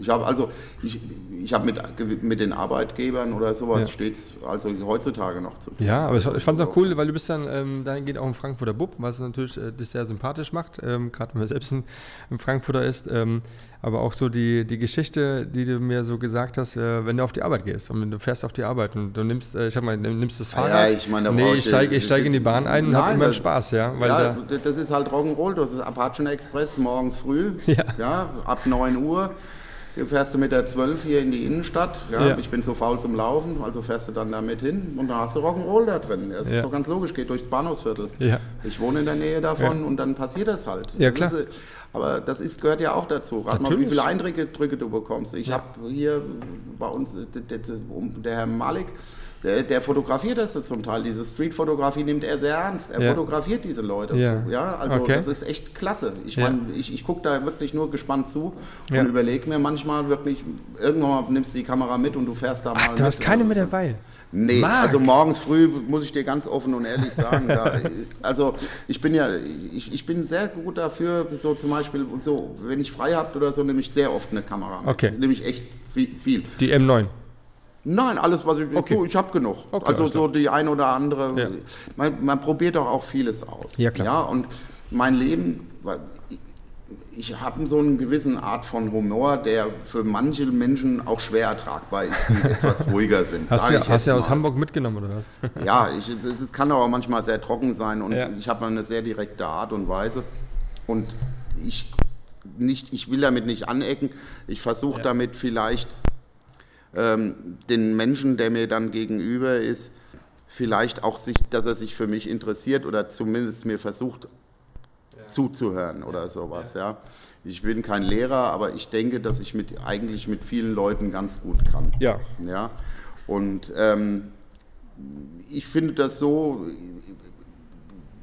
S1: Ich habe also, ich, ich habe mit, mit den Arbeitgebern oder sowas ja. stets also heutzutage noch zu
S2: tun. Ja, aber ich, ich fand es auch cool, weil du bist dann ähm, dahingehend auch ein Frankfurter Bub, was natürlich äh, dich sehr sympathisch macht, ähm, gerade wenn man selbst ein, ein Frankfurter ist. Ähm, aber auch so die, die Geschichte, die du mir so gesagt hast, äh, wenn du auf die Arbeit gehst und wenn du fährst auf die Arbeit und du nimmst, äh, ich sag mal, nimmst das Fahrrad. Ja, ich meine, nee, ich steige steig in die Bahn ein und habe immer das, Spaß, ja.
S1: Weil ja, da, das ist halt Rock'n'Roll, das ist Apache Express morgens früh, [laughs] ja. ja ab 9 Uhr fährst du mit der 12 hier in die Innenstadt. Ja, ja. Ich bin so faul zum Laufen, also fährst du dann da mit hin und da hast du Rock'n'Roll da drin. Das ja. ist so ganz logisch, geht durchs Bahnhofsviertel. Ja. Ich wohne in der Nähe davon und dann passiert das halt.
S2: Ja, klar.
S1: Ist, aber das ist, gehört ja auch dazu. Rat mal, wie viele Eindrücke du bekommst. Ich habe hier bei uns, der Herr Malik, der, der, fotografiert das zum Teil. Diese Streetfotografie nimmt er sehr ernst. Er ja. fotografiert diese Leute. Ja, ja also okay. das ist echt klasse. Ich ja. meine, ich, ich gucke da wirklich nur gespannt zu und überlege mir manchmal wirklich, irgendwann mal nimmst du die Kamera mit und du fährst da
S2: Ach, mal. Du hast keine mit dabei.
S1: Nee, Marc. also morgens früh muss ich dir ganz offen und ehrlich sagen. da, [laughs] also ich bin ja, ich, ich bin sehr gut dafür, so zum Beispiel, so, wenn ich frei habe oder so, nehme ich sehr oft eine Kamera.
S2: Okay.
S1: Nehme ich echt viel, viel.
S2: Die M9.
S1: Nein, alles, was ich. Okay. So, ich habe genug. Okay, also so die ein oder andere. Ja. Man, man, probiert doch auch vieles aus.
S2: Ja, klar. Ja,
S1: und mein Leben, ich habe so eine gewisse Art von Humor, der für manche Menschen auch schwer ertragbar ist, die [laughs] etwas ruhiger sind.
S2: Hast du hast ja aus Hamburg mitgenommen oder was? [laughs]
S1: ja, ich, es kann aber manchmal sehr trocken sein und ja. ich habe eine sehr direkte Art und Weise. Und ich, nicht, ich will damit nicht anecken. Ich versuche ja. damit vielleicht ähm, den Menschen, der mir dann gegenüber ist, vielleicht auch sich, dass er sich für mich interessiert oder zumindest mir versucht ja. zuzuhören oder sowas. Ja. ja. Ich bin kein Lehrer, aber ich denke, dass ich mit, eigentlich mit vielen Leuten ganz gut kann.
S2: Ja.
S1: ja? Und ähm, ich finde das so,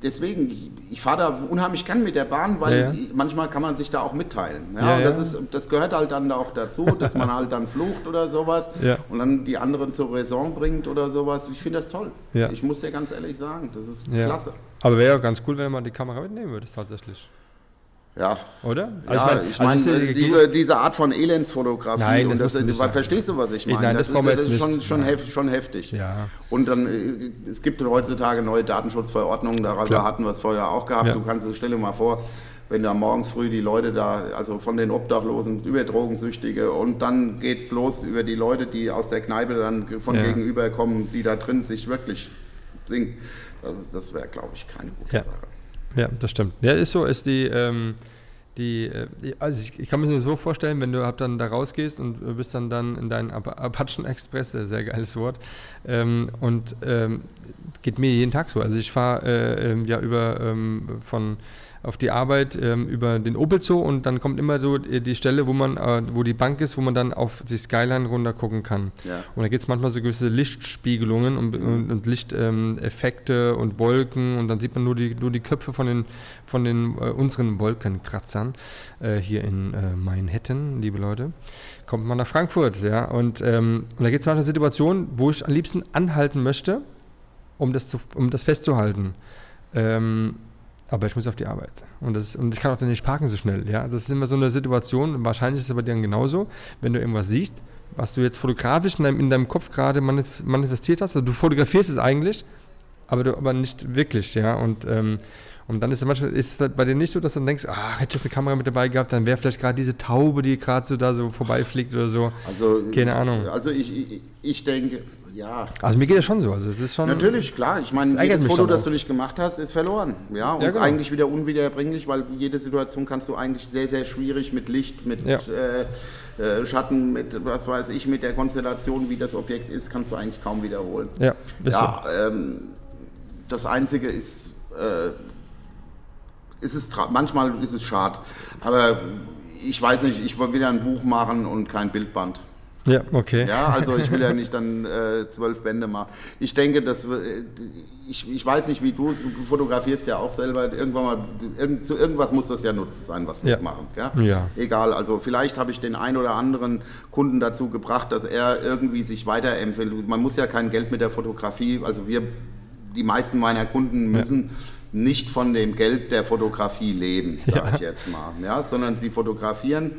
S1: deswegen, ich, ich fahre da unheimlich gern mit der Bahn, weil ja, ja. manchmal kann man sich da auch mitteilen. Ja, ja das, ist, das gehört halt dann auch dazu, dass man halt dann flucht oder sowas [laughs] und dann die anderen zur Raison bringt oder sowas. Ich finde das toll. Ich muss dir ganz ehrlich sagen, das ist klasse.
S2: Aber wäre ja ganz cool, wenn man die Kamera mitnehmen würde, tatsächlich.
S1: Ja.
S2: Oder?
S1: Also ja, ich meine, ich mein, diese, diese Art von Elendsfotografie, Nein, und das, das verstehst du, was ich meine?
S2: Nein, das, das ist, ist
S1: schon, schon, hef, schon, heftig.
S2: Ja.
S1: Und dann, äh, es gibt heutzutage neue Datenschutzverordnungen, darüber Klar. hatten wir es vorher auch gehabt. Ja. Du kannst, stell dir mal vor, wenn da morgens früh die Leute da, also von den Obdachlosen über Drogensüchtige und dann geht es los über die Leute, die aus der Kneipe dann von ja. gegenüber kommen, die da drin sich wirklich singen. Das, das wäre, glaube ich, keine gute. Sache.
S2: Ja, das stimmt. Ja, ist so, ist die, ähm, die, äh, also ich, ich, kann mir so vorstellen, wenn du dann da rausgehst und bist dann dann in deinen Apachen Express, sehr geiles Wort, ähm, und ähm, geht mir jeden Tag so. Also ich fahre äh, ähm, ja über ähm, von auf die Arbeit ähm, über den Opel Zoo und dann kommt immer so die Stelle, wo man, äh, wo die Bank ist, wo man dann auf die Skyline runter gucken kann. Ja. Und da gibt es manchmal so gewisse Lichtspiegelungen und, mhm. und, und Lichteffekte ähm, und Wolken und dann sieht man nur die, nur die Köpfe von den, von den äh, unseren Wolkenkratzern äh, hier in äh, Manhattan, liebe Leute. Kommt man nach Frankfurt, ja. Und, ähm, und da gibt es manchmal Situationen, wo ich am liebsten anhalten möchte, um das, zu, um das festzuhalten. Ähm, aber ich muss auf die Arbeit. Und, das, und ich kann auch dann nicht parken so schnell. Ja? Das ist immer so eine Situation, wahrscheinlich ist es bei dir genauso, wenn du irgendwas siehst, was du jetzt fotografisch in deinem, in deinem Kopf gerade manifestiert hast. Also du fotografierst es eigentlich, aber, du, aber nicht wirklich. Ja? Und, ähm, Und dann ist es manchmal ist es bei dir nicht so, dass du dann denkst, ach, hätte ich jetzt eine Kamera mit dabei gehabt, dann wäre vielleicht gerade diese Taube, die gerade so da so vorbeifliegt oder so.
S1: Also,
S2: Keine Ahnung.
S1: Also ich, ich, ich denke, ja.
S2: Also mir geht das schon so. Also es ist schon,
S1: Natürlich, klar. Ich meine, jedes Foto, das du nicht gemacht hast, ist verloren. Ja, und
S2: Ja, genau.
S1: eigentlich wieder unwiederbringlich, weil jede Situation kannst du eigentlich sehr, sehr schwierig mit Licht, mit
S2: Ja.
S1: äh, äh, Schatten, mit was weiß ich, mit der Konstellation, wie das Objekt ist, kannst du eigentlich kaum wiederholen.
S2: Ja,
S1: ja ähm, das Einzige ist, äh, ist es manchmal ist es schade, aber ich weiß nicht, ich will ja ein Buch machen und kein Bildband.
S2: Ja, okay.
S1: Ja, also ich will ja [laughs] nicht dann äh, zwölf Bände machen. Ich denke, dass äh, ich, ich weiß nicht, wie du es, du fotografierst ja auch selber. Irgendwann mal, irgend, zu irgendwas muss das ja Nutzen sein, was wir
S2: Ja.
S1: machen. Ja?
S2: Ja.
S1: Egal, also vielleicht habe ich den einen oder anderen Kunden dazu gebracht, dass er irgendwie sich weiterempfiehlt. Man muss ja kein Geld mit der Fotografie, also wir, die meisten meiner Kunden müssen nicht von dem Geld der Fotografie leben, sage ich jetzt mal, ja? sondern sie fotografieren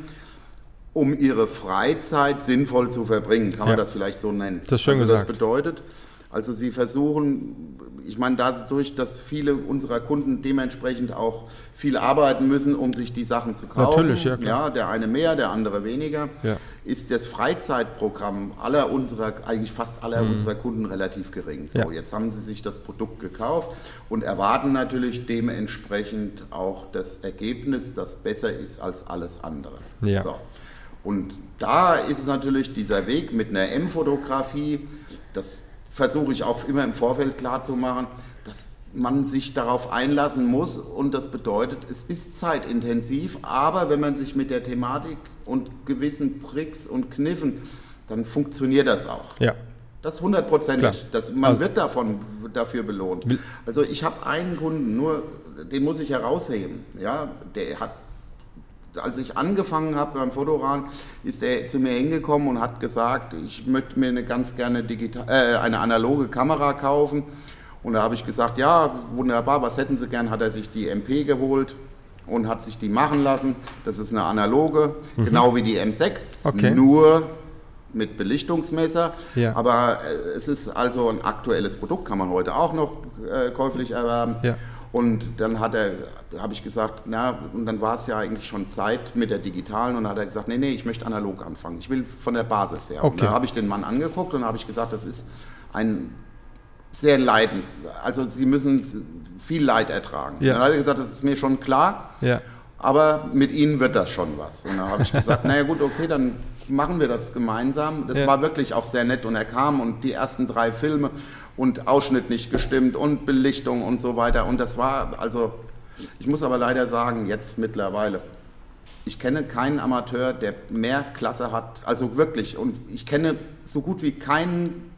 S1: um ihre Freizeit sinnvoll zu verbringen, kann man
S2: Ja.
S1: das vielleicht so nennen.
S2: Das ist schön
S1: also
S2: gesagt.
S1: Das bedeutet, also sie versuchen, ich meine dadurch, dass viele unserer Kunden dementsprechend auch viel arbeiten müssen, um sich die Sachen zu kaufen.
S2: Natürlich, ja, klar.
S1: der eine mehr, der andere weniger,
S2: Ja.
S1: ist das Freizeitprogramm aller unserer, eigentlich fast aller unserer Kunden relativ gering. So,
S2: Mhm. Ja.
S1: jetzt haben sie sich das Produkt gekauft und erwarten natürlich dementsprechend auch das Ergebnis, das besser ist als alles andere.
S2: Ja.
S1: So. Und da ist es natürlich dieser Weg mit einer M-Fotografie, das versuche ich auch immer im Vorfeld klar zu machen, dass man sich darauf einlassen muss und das bedeutet, es ist zeitintensiv, aber wenn man sich mit der Thematik und gewissen Tricks und Kniffen, dann funktioniert das auch.
S2: Ja.
S1: Das hundertprozentig. Das- Man
S2: Also-
S1: wird davon dafür belohnt. Also ich habe einen Kunden, nur den muss ich herausheben. Ja, der hat, als ich angefangen habe beim Fotoran, ist er zu mir hingekommen und hat gesagt, ich möchte mir eine ganz gerne digital, äh, eine analoge Kamera kaufen. Und da habe ich gesagt, ja, wunderbar, was hätten Sie gern? Hat er sich die MP geholt und hat sich die machen lassen. Das ist eine analoge, genau wie die M6,
S2: Mhm. Okay.
S1: nur mit Belichtungsmesser.
S2: Ja.
S1: Aber äh, es ist also ein aktuelles Produkt, kann man heute auch noch äh, käuflich erwerben.
S2: Ja.
S1: Und dann hat er, habe ich gesagt, na, und dann war es ja eigentlich schon Zeit mit der digitalen und dann hat er gesagt, nee, nee, ich möchte analog anfangen. Ich will von der Basis her. Und
S2: Okay.
S1: da habe ich den Mann angeguckt und habe ich gesagt, das ist ein sehr leiden. Also sie müssen viel Leid ertragen.
S2: Ja.
S1: Dann hat er gesagt, das ist mir schon klar.
S2: Ja.
S1: Aber mit Ihnen wird das schon was. Und dann habe ich gesagt, naja gut, okay, dann machen wir das gemeinsam. Das
S2: Ja.
S1: war wirklich auch sehr nett und er kam und die ersten drei Filme und Ausschnitt nicht gestimmt und Belichtung und so weiter. Und das war, also, ich muss aber leider sagen, jetzt mittlerweile, ich kenne keinen Amateur, der mehr Klasse hat, also wirklich, und ich kenne so gut wie keinen,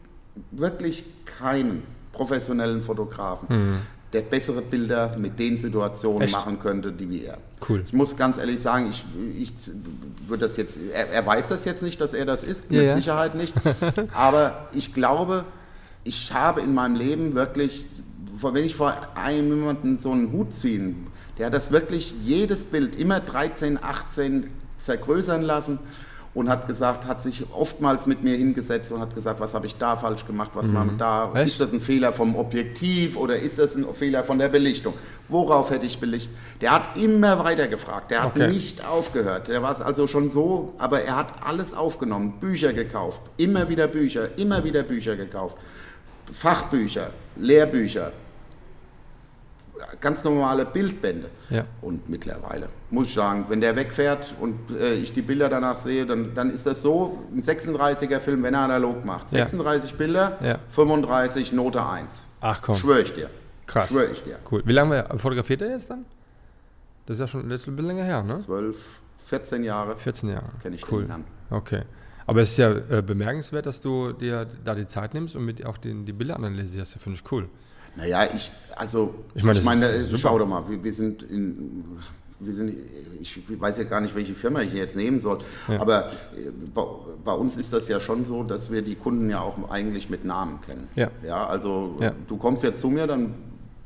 S1: wirklich keinen professionellen Fotografen, der bessere Bilder mit den Situationen
S2: Hm. Echt?
S1: machen könnte, die wie er.
S2: Cool.
S1: Ich muss ganz ehrlich sagen, ich, ich würde das jetzt, er, er weiß das jetzt nicht, dass er das ist,
S2: Ja,
S1: mit
S2: ja.
S1: Sicherheit nicht, [laughs] aber ich glaube, ich habe in meinem Leben wirklich, wenn ich vor einem jemanden so einen Hut ziehen, der hat das wirklich jedes Bild immer 13, 18 vergrößern lassen und hat gesagt, hat sich oftmals mit mir hingesetzt und hat gesagt, was habe ich da falsch gemacht, was war da,
S2: Mhm. Echt?
S1: ist das ein Fehler vom Objektiv oder ist das ein Fehler von der Belichtung? Worauf hätte ich belichtet? Der hat immer weiter gefragt, der hat
S2: Okay.
S1: nicht aufgehört, der war also schon so, aber er hat alles aufgenommen, Bücher gekauft, immer wieder Bücher, immer wieder Bücher gekauft, Fachbücher, Lehrbücher, ganz normale Bildbände.
S2: Ja.
S1: Und mittlerweile, muss ich sagen, wenn der wegfährt und äh, ich die Bilder danach sehe, dann, dann ist das so, ein 36er Film, wenn er analog macht.
S2: Ja.
S1: 36 Bilder,
S2: Ja.
S1: 35 Note 1.
S2: Ach komm.
S1: Schwöre ich dir.
S2: Krass.
S1: Schwöre ich dir.
S2: Cool. Wie lange fotografiert er jetzt dann? Das ist ja schon ein bisschen länger her, ne?
S1: 12, 14 Jahre.
S2: 14 Jahre.
S1: Kenn ich den
S2: cool.
S1: Herrn.
S2: Okay. Aber es ist ja äh, bemerkenswert, dass du dir da die Zeit nimmst und mit auch den, die Bilder analysierst. Das finde ich cool.
S1: Naja, ich, also,
S2: Ich meine, das ist
S1: äh, schau doch mal, wir, wir sind in, wir sind, ich weiß ja gar nicht, welche Firma ich jetzt nehmen soll,
S2: Ja.
S1: aber äh, bei, bei uns ist das ja schon so, dass wir die Kunden ja auch eigentlich mit Namen kennen.
S2: Ja.
S1: Ja, also
S2: Ja.
S1: du kommst jetzt zu mir, dann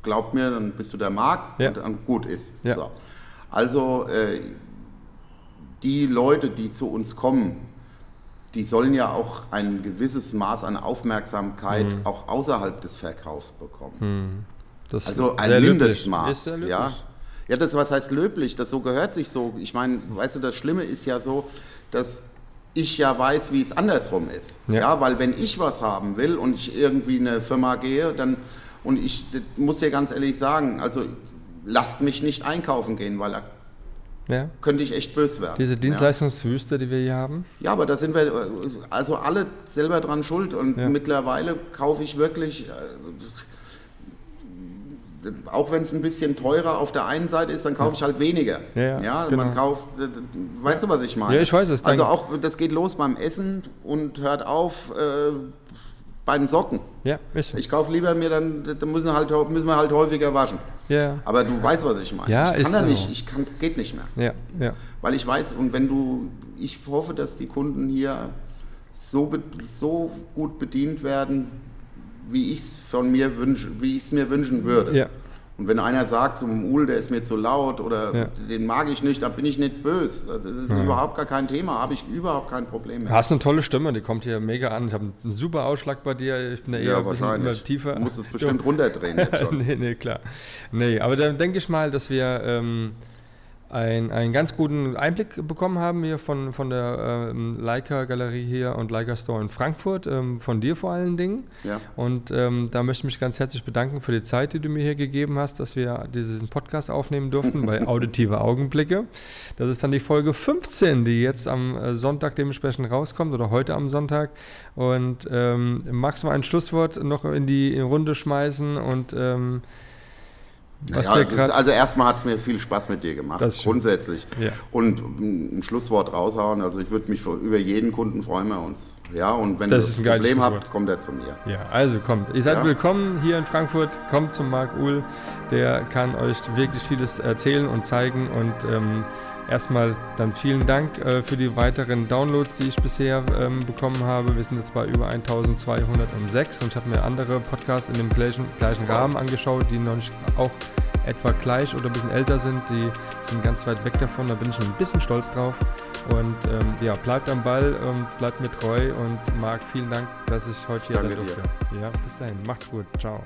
S1: glaub mir, dann bist du der Marc
S2: Ja.
S1: und dann gut ist.
S2: Ja.
S1: So. Also äh, die Leute, die zu uns kommen, die sollen ja auch ein gewisses Maß an Aufmerksamkeit
S2: Mhm.
S1: auch außerhalb des Verkaufs bekommen. Das also ein Mindestmaß. Ja. ja, das was heißt löblich, das so gehört sich so. Ich meine, weißt du, das Schlimme ist ja so, dass ich ja weiß, wie es andersrum ist. Ja. ja. weil wenn ich was haben will und ich irgendwie in eine Firma gehe, dann und ich muss dir ganz ehrlich sagen, also lasst mich nicht einkaufen gehen, weil ja. könnte ich echt böse werden.
S2: Diese Dienstleistungswüste, die wir hier haben?
S1: Ja, aber da sind wir also alle selber dran schuld und ja. mittlerweile kaufe ich wirklich. Äh, auch wenn es ein bisschen teurer auf der einen Seite ist, dann kaufe ich halt weniger. Ja, ja, ja genau. man kauft, weißt du, was ich meine?
S2: Ja, ich weiß es.
S1: Also auch, das geht los beim Essen und hört auf äh, bei den Socken. Ja, ist so. Ich kaufe lieber mir dann, da müssen, halt, müssen wir halt häufiger waschen. Ja. Aber du weißt, was ich meine. Ja, ich kann da so. nicht, ich kann, geht nicht mehr. Ja, ja. Weil ich weiß, und wenn du, ich hoffe, dass die Kunden hier so, so gut bedient werden, wie ich es von mir wünsche, wie ich es mir wünschen würde. Ja. Und wenn einer sagt, zum Uhl, der ist mir zu laut oder ja. den mag ich nicht, dann bin ich nicht böse. Das ist ja. überhaupt gar kein Thema, habe ich überhaupt kein Problem
S2: mit. Du hast eine tolle Stimme, die kommt hier mega an. Ich habe einen super Ausschlag bei dir. Ich bin
S1: ja eher ein bisschen tiefer. Du musst es bestimmt runterdrehen jetzt [laughs] schon.
S2: nee, nee, klar. Nee, aber dann denke ich mal, dass wir ähm, ein, einen ganz guten Einblick bekommen haben wir von, von der ähm, Leica Galerie hier und Leica Store in Frankfurt, ähm, von dir vor allen Dingen. Ja. Und ähm, da möchte ich mich ganz herzlich bedanken für die Zeit, die du mir hier gegeben hast, dass wir diesen Podcast aufnehmen durften bei [laughs] Auditive Augenblicke. Das ist dann die Folge 15, die jetzt am äh, Sonntag dementsprechend rauskommt oder heute am Sonntag. Und ähm, magst du mal ein Schlusswort noch in die Runde schmeißen und ähm,
S1: naja, also, also, erstmal hat es mir viel Spaß mit dir gemacht, grundsätzlich. Ja. Und ein Schlusswort raushauen, also ich würde mich über jeden Kunden freuen wir uns. Ja, und wenn
S2: das
S1: ihr ein Problem habt, kommt er zu mir.
S2: Ja, also kommt. Ihr seid ja? willkommen hier in Frankfurt, kommt zum Marc Uhl, der kann euch wirklich vieles erzählen und zeigen und ähm, Erstmal dann vielen Dank äh, für die weiteren Downloads, die ich bisher ähm, bekommen habe. Wir sind jetzt bei über 1206 und ich habe mir andere Podcasts in dem gleichen, gleichen Rahmen angeschaut, die noch nicht auch etwa gleich oder ein bisschen älter sind. Die sind ganz weit weg davon, da bin ich ein bisschen stolz drauf. Und ähm, ja, bleibt am Ball und bleibt mir treu und Marc, vielen Dank, dass ich heute hier sein durfte. Ja, bis dahin. Macht's gut. Ciao.